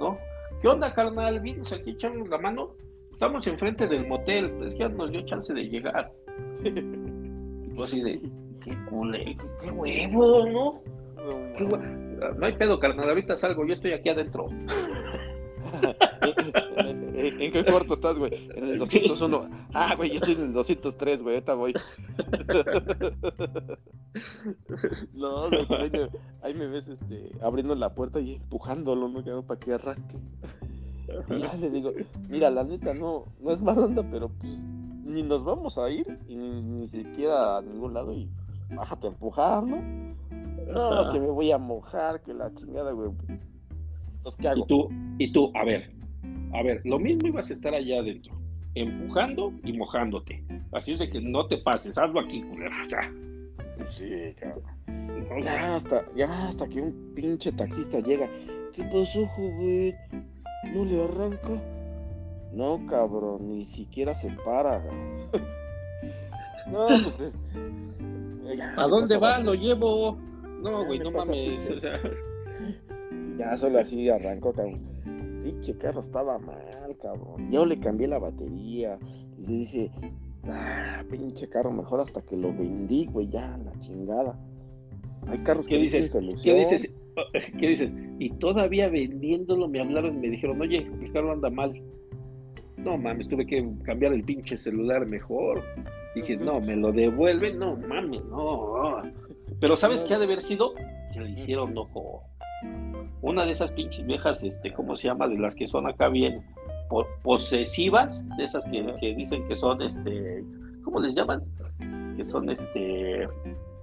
¿no? ¿Qué onda, carnal? Vienes aquí, echamos la mano. Estamos enfrente del motel. Es que ya nos dio chance de llegar. y así de, qué culé, qué huevo, ¿no? Qué huevo. No hay pedo, carnal. Ahorita salgo, yo estoy aquí adentro. ¿En qué cuarto estás, güey? En el 201. Ah, güey, yo estoy en el 203, güey, ahorita voy. no, güey, pues ahí, me, ves este, abriendo la puerta y empujándolo, ¿no? Para que arranque. Y ya le digo, mira, la neta no, no es más onda, pero pues ni nos vamos a ir y ni, siquiera a ningún lado y bájate a empujar, ¿no? No, que me voy a mojar, que la chingada, güey. Entonces, ¿qué hago? Y tú, y tú, a ver, a ver, lo mismo ibas a estar allá adentro, empujando y mojándote. Así es de que no te pases, hazlo aquí, culero. Ya. Sí, cabrón. Ya hasta, ya hasta que un pinche taxista llega. ¿Qué pasó, joven? ¿No le arranca? No, cabrón, ni siquiera se para. no, pues es... ¿A dónde va? Lo llevo. No, güey, no mames. O sea... Y ya solo así arrancó, cabrón. Pinche carro estaba mal, cabrón. Yo le cambié la batería. Y se dice, ah, pinche carro, mejor hasta que lo vendí, güey, ya, la chingada. Hay carros ¿Qué que dices? tienen ¿Qué solución. dices? ¿Qué dices? Y todavía vendiéndolo me hablaron y me dijeron, oye, el carro anda mal. No mames, tuve que cambiar el pinche celular mejor. Dije, no, me lo devuelven, no mames, no. Pero ¿sabes qué ha de haber sido? Que le hicieron ojo. Una de esas pinches viejas, este, ¿cómo se llama? De las que son acá bien po- posesivas, de esas que, que dicen que son, este, ¿cómo les llaman? Que son, este,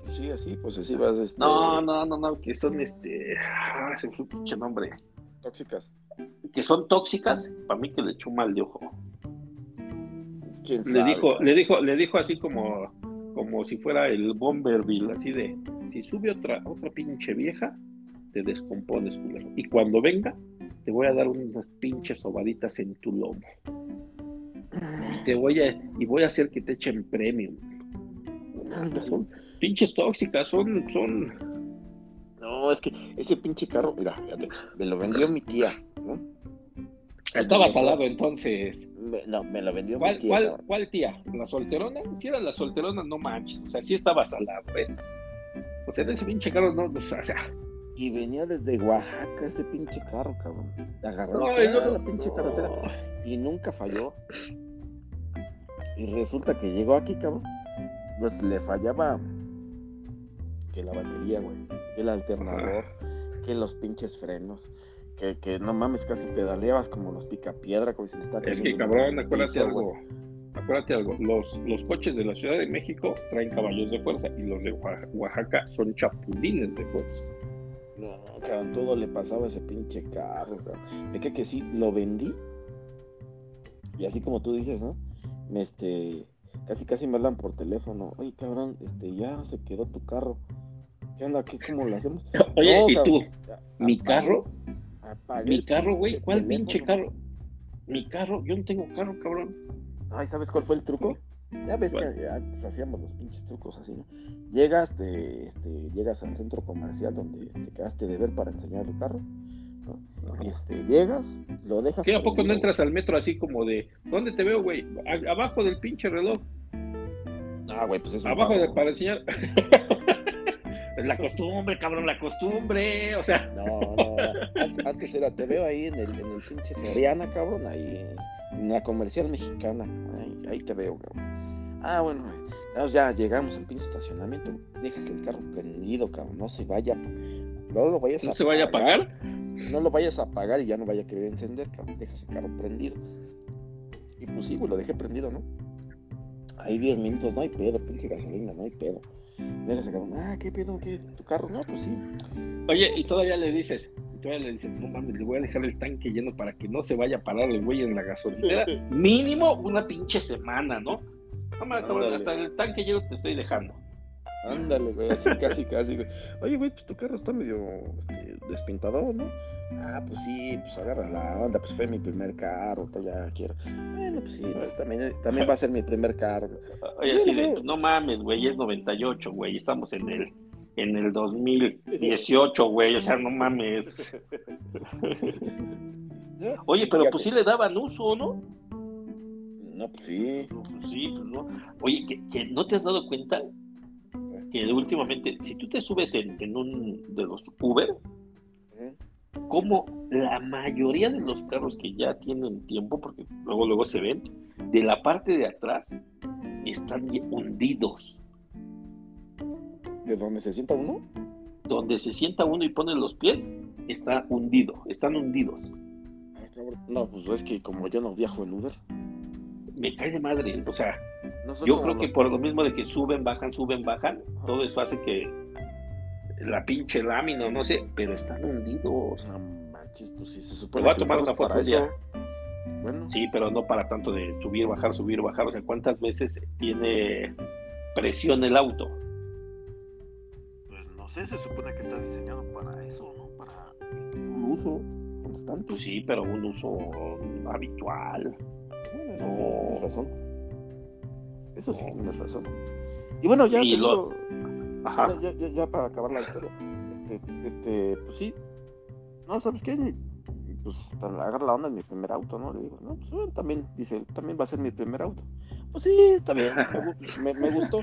Sí, así, posesivas, este, no, no, no, no, que son, este, ah, se fue pinche nombre, tóxicas. que son tóxicas, para mí que le echó mal de ojo. ¿Quién Le sabe, dijo, cabrón? le dijo, le dijo así como, como si fuera el Bomberville, así de, si sube otra, otra pinche vieja, te descompones, culero. Y cuando venga, te voy a dar unas pinches sobaditas en tu lomo. Y te voy a, y voy a hacer que te echen premium. Son pinches tóxicas, son, son, No, es que ese pinche carro, mira, fíjate, me lo vendió mi tía, ¿no? estaba salado entonces. Me, no, me lo vendió mi ¿Cuál, tía. cuál tía? ¿La solterona? Si era la solterona, no manches. O sea, sí estaba salado, ¿eh? O sea, en ese pinche carro, no, o sea, Y venía desde Oaxaca ese pinche carro, cabrón. Agarró Ay, toda no. la pinche carretera y nunca falló. Y resulta que llegó aquí, cabrón. Pues le fallaba que la batería, güey, que el alternador, que los pinches frenos, que, que no mames, casi pedaleabas como los picapiedra, como si se está Es que cabrón, acuérdate piso, algo. Acuérdate algo. Los, los coches de la Ciudad de México traen caballos de fuerza y los de Oaxa- Oaxaca son chapulines de fuerza. No, cabrón, todo le pasaba a ese pinche carro, cabrón. Me que sí, lo vendí. Y así como tú dices, ¿no? Me, este, casi casi me hablan por teléfono. Oye, cabrón, este, ya se quedó tu carro. ¿Qué onda? ¿Qué, cómo lo hacemos? Oye, No, ¿y cabrón, tú? ¿Mi carro? ¿Mi carro, güey? ¿Cuál pinche carro? Mi carro, yo no tengo carro, cabrón. Ay, ¿sabes cuál fue el truco? Ya ves que antes hacíamos los pinches trucos así, ¿no? Llegas, te, este, llegas al centro comercial donde te quedaste de ver para enseñar el carro. ¿no? Y este, llegas, lo dejas. ¿Qué a poco no entras al metro así como de, ¿dónde te veo, güey? Abajo del pinche reloj, Ah, güey, pues es un abajo de, para enseñar. Es la costumbre, cabrón, la costumbre. O sea, No, no, an- antes era, te veo ahí en el, en el pinche Soriana, cabrón, ahí en la comercial mexicana, ahí, ahí te veo, cabrón. Ah, bueno, entonces ya llegamos al pinche estacionamiento, dejas el carro prendido, cabrón, no se vaya, no lo vayas no se vaya a apagar, pagar. no lo vayas a apagar y ya no vaya a querer encender, cabrón, dejas el carro prendido. Y pues sí, güey, lo dejé prendido, ¿no? Ahí 10 minutos, no hay pedo, pinche gasolina, no hay pedo. Dejas el cabrón, ah, ¿qué pedo? ¿Qué? ¿Tu carro? No, pues sí. Oye, y todavía le dices, todavía le dices, no mames, le voy a dejar el tanque lleno para que no se vaya a parar el güey en la gasolinera. Mínimo una pinche semana, ¿no? Mames, cabrón, Ándale. hasta el tanque lleno te estoy dejando. Ándale, güey, así casi, casi, güey. Oye, güey, pues tu carro está medio este, despintado, ¿no? Ah, pues sí, pues agarra la onda, pues fue mi primer carro, todavía quiero. Bueno, pues sí, también, también va a ser mi primer carro. Oye, así de, no mames, güey, es 98, güey, estamos en el, en el 2018, güey, o sea, no mames. Oye, pero pues sí le daban uso, ¿no? No, pues sí. Pues sí, pues no. Oye, que, que no te has dado cuenta que últimamente, si tú te subes en, en un de los Uber, como la mayoría de los carros que ya tienen tiempo, porque luego luego se ven, de la parte de atrás están hundidos. ¿De dónde se sienta uno? Donde se sienta uno y pone los pies, está hundido, están hundidos. No, pues es que como yo no viajo en Uber. Me cae de madre, o sea, No yo creo que los- por lo mismo de que suben, bajan, suben, bajan, todo eso hace que la pinche lámina, no sé, pero están hundidos. No manches, pues sí se supone voy a tomar una foto. Bueno, Sí, pero no para tanto de subir, bajar, subir, bajar. O sea, ¿cuántas veces tiene presión el auto? pues no sé, se supone que está diseñado para eso, ¿no? Para un uso constante. Pues sí, pero un uso habitual. Eso sí, tienes razón. Eso sí, tienes razón. Y bueno, ya, Y te lo- digo, Ajá. ya, ya- ya para acabar la historia, este, este, pues sí, no, ¿sabes qué? Pues agarra la onda en mi primer auto, ¿no? Le digo, no, pues también, dice, también va a ser mi primer auto. Pues sí, está bien, me, me, gustó.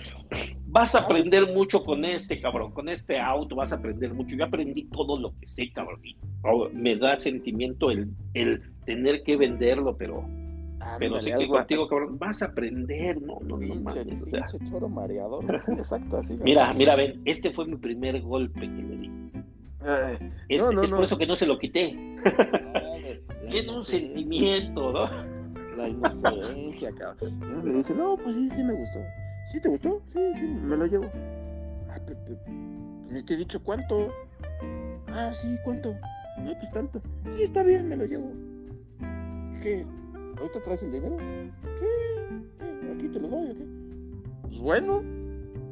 Vas a aprender mucho con este, cabrón, con este auto, vas a aprender mucho. Yo aprendí todo lo que sé, cabrón. Me da sentimiento el, el tener que venderlo, pero Ah, pero sé que contigo, cabrón, vas a aprender, no, no, no mames, o sea. choro mareador, exacto, así. Mira, mira, ven, este fue mi primer golpe que le di. es, es por eso que no se lo quité. Tiene un sentimiento, ¿no? La inocencia, cabrón. Y me dice, no, pues sí, sí me gustó. ¿Sí te gustó? Sí, sí, me lo llevo. Ah, ni te he dicho cuánto. Ah, sí, ¿cuánto? No, pues tanto. Sí, está bien, me lo llevo. ¿Qué? ¿Ahorita traes el dinero? ¿Qué? ¿Aquí te lo doy o qué? Pues bueno,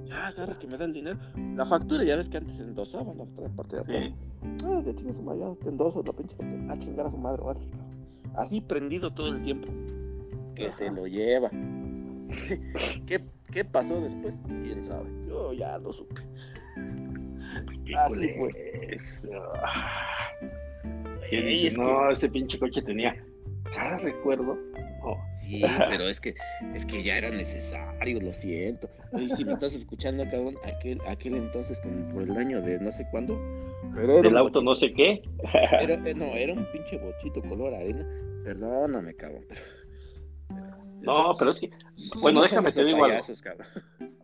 ya agarra que me da el dinero. La factura, ya ves que antes se endosaba la otra parte de atrás. Ah, ya tienes su ya te endoso la pinche a chingar a su madre, vale. Así prendido todo el tiempo. Que se lo lleva. ¿Qué, ¿Qué pasó después? ¿Quién sabe? Yo ya lo supe. Así fue. no, ese pinche coche tenía cada recuerdo. Sí, pero es que es que ya era necesario, lo siento. Oye, si me estás escuchando, cabrón, aquel, aquel entonces, como por el año de no sé cuándo. Pero Del auto no sé qué. Eh, no, era un pinche bochito color arena. Perdóname, cabrón. No, pero es que. Bueno, déjame te digo algo.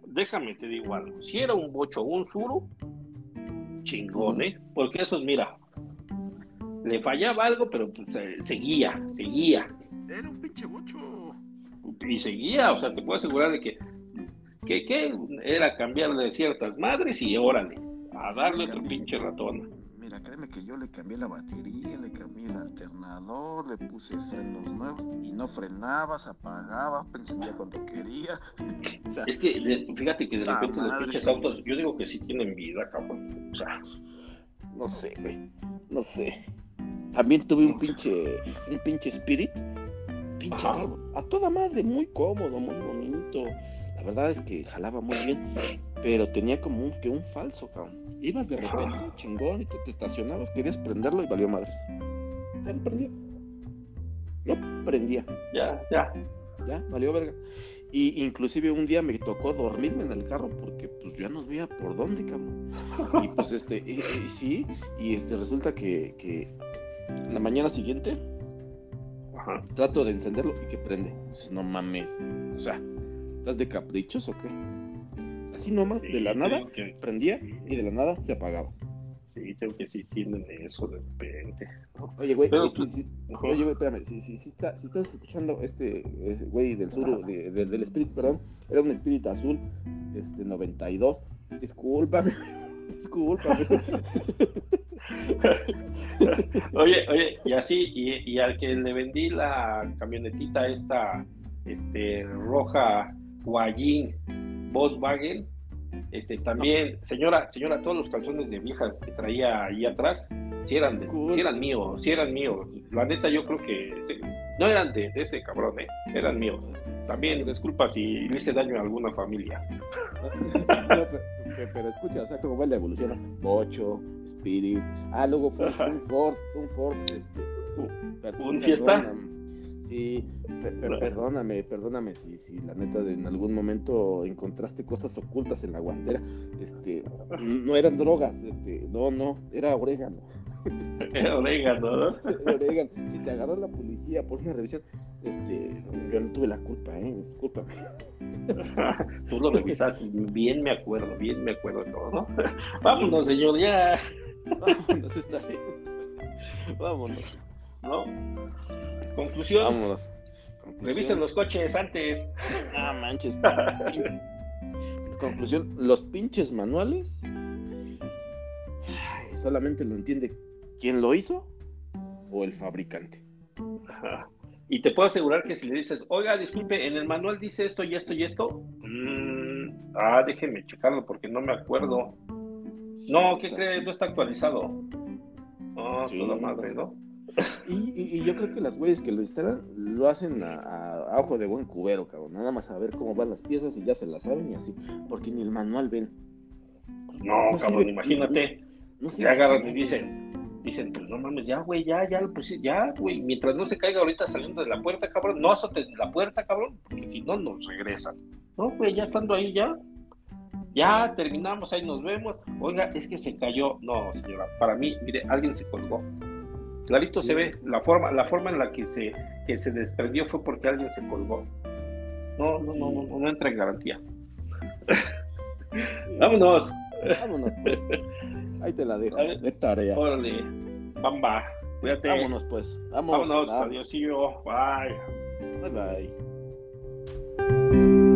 Déjame te digo algo. Si era un bocho o un suro, chingón, ¿eh? Porque eso es, mira, le fallaba algo, pero pues, seguía, seguía. Era un pinche mucho. Y seguía, o sea, te puedo asegurar de que, que, era cambiarle ciertas madres y órale, a darle otro pinche ratón. Mira, créeme que yo le cambié la batería, le cambié el alternador, le puse frenos nuevos y no frenaba, se apagaba, encendía cuando quería. es que fíjate que de repente los pinches autos, yo digo que sí tienen vida, cabrón. O sea, no sé, güey, no sé. También tuve un pinche, un pinche Spirit. Pinche a toda madre, muy cómodo, muy bonito. La verdad es que jalaba muy bien, pero tenía como un, que un falso, cabrón. Ibas de repente, chingón, y tú te estacionabas, querías prenderlo y valió madres. Ya no prendía. No prendía. Ya, ya. Ya, valió verga. Y inclusive un día me tocó dormirme en el carro porque pues ya no veía por dónde, cabrón. Y pues este, y, sí, y este resulta que, que la mañana siguiente trato de encenderlo y que prende. no mames. O sea, ¿estás de caprichos o qué? Así nomás, de la nada, prendía y de la nada se apagaba. Sí, tengo que sí tienen eso de repente. Oye, güey, si, oye, güey, espérame, si, si, si, estás escuchando este, güey del sur, del espíritu, perdón, era un espíritu azul, este, 92, discúlpame, discúlpame. oye, oye, y así, y, al que le vendí la camionetita esta, este, roja Guayín Volkswagen, este, también, señora, señora, todos los calzones de viejas que traía ahí atrás, si eran, si eran míos, si eran míos. La neta, yo creo que no eran de, ese cabrón, eh, eran míos. También, disculpa si le hice daño a alguna familia. pero, escucha, o sea, cómo va la evolución. Bocho, Spirit. Ah, luego fue, un Ford, un Ford. Este, ¿Un fiesta? Sí, perdóname, perdóname si, si la neta de, en algún momento encontraste cosas ocultas en la guantera. Este, no eran drogas, este, no, no, era orégano. Orégano, ¿no? orégano. Si te agarró la policía por una revisión, este, yo no tuve la culpa, eh, discúlpame. Tú lo revisaste, bien me acuerdo, bien me acuerdo todo, ¿no? Vámonos, señor, ya. Vámonos, está bien. Vámonos. ¿No? Conclusión. Vámonos. Revisen los coches antes. Ah, manches. Conclusión, los pinches manuales solamente lo entiende quién lo hizo o el fabricante. Y te puedo asegurar que si le dices, oiga, disculpe, en el manual dice esto y esto y esto, mm, ah, déjeme checarlo porque no me acuerdo. No, ¿qué cree? No está actualizado. No, toda madre, ¿no? Y, yo creo que las güeyes que lo instalan lo hacen a, ojo de buen cubero, cabrón. Nada más a ver cómo van las piezas y ya se las saben y así. Porque ni el manual ven. no, cabrón, imagínate. No, agarran y dicen, dicen, pues no mames, ya, güey, ya, ya, pues ya, güey, mientras no se caiga ahorita saliendo de la puerta, cabrón, no azotes la puerta, cabrón, porque si no nos regresan. No, güey, ya estando ahí, ya, ya terminamos, ahí nos vemos. Oiga, es que se cayó. No, señora, para mí, mire, alguien se colgó. Clarito se ve, la forma, la forma en la que se, que se desprendió fue porque alguien se colgó. No, no, no, no, no entra en garantía. Vámonos. Vámonos, pues. Ahí te la dejo. De tarea. Órale. Bamba. Cuídate. Vámonos pues. Vámonos. Vámonos. Adiós. Bye. Bye bye.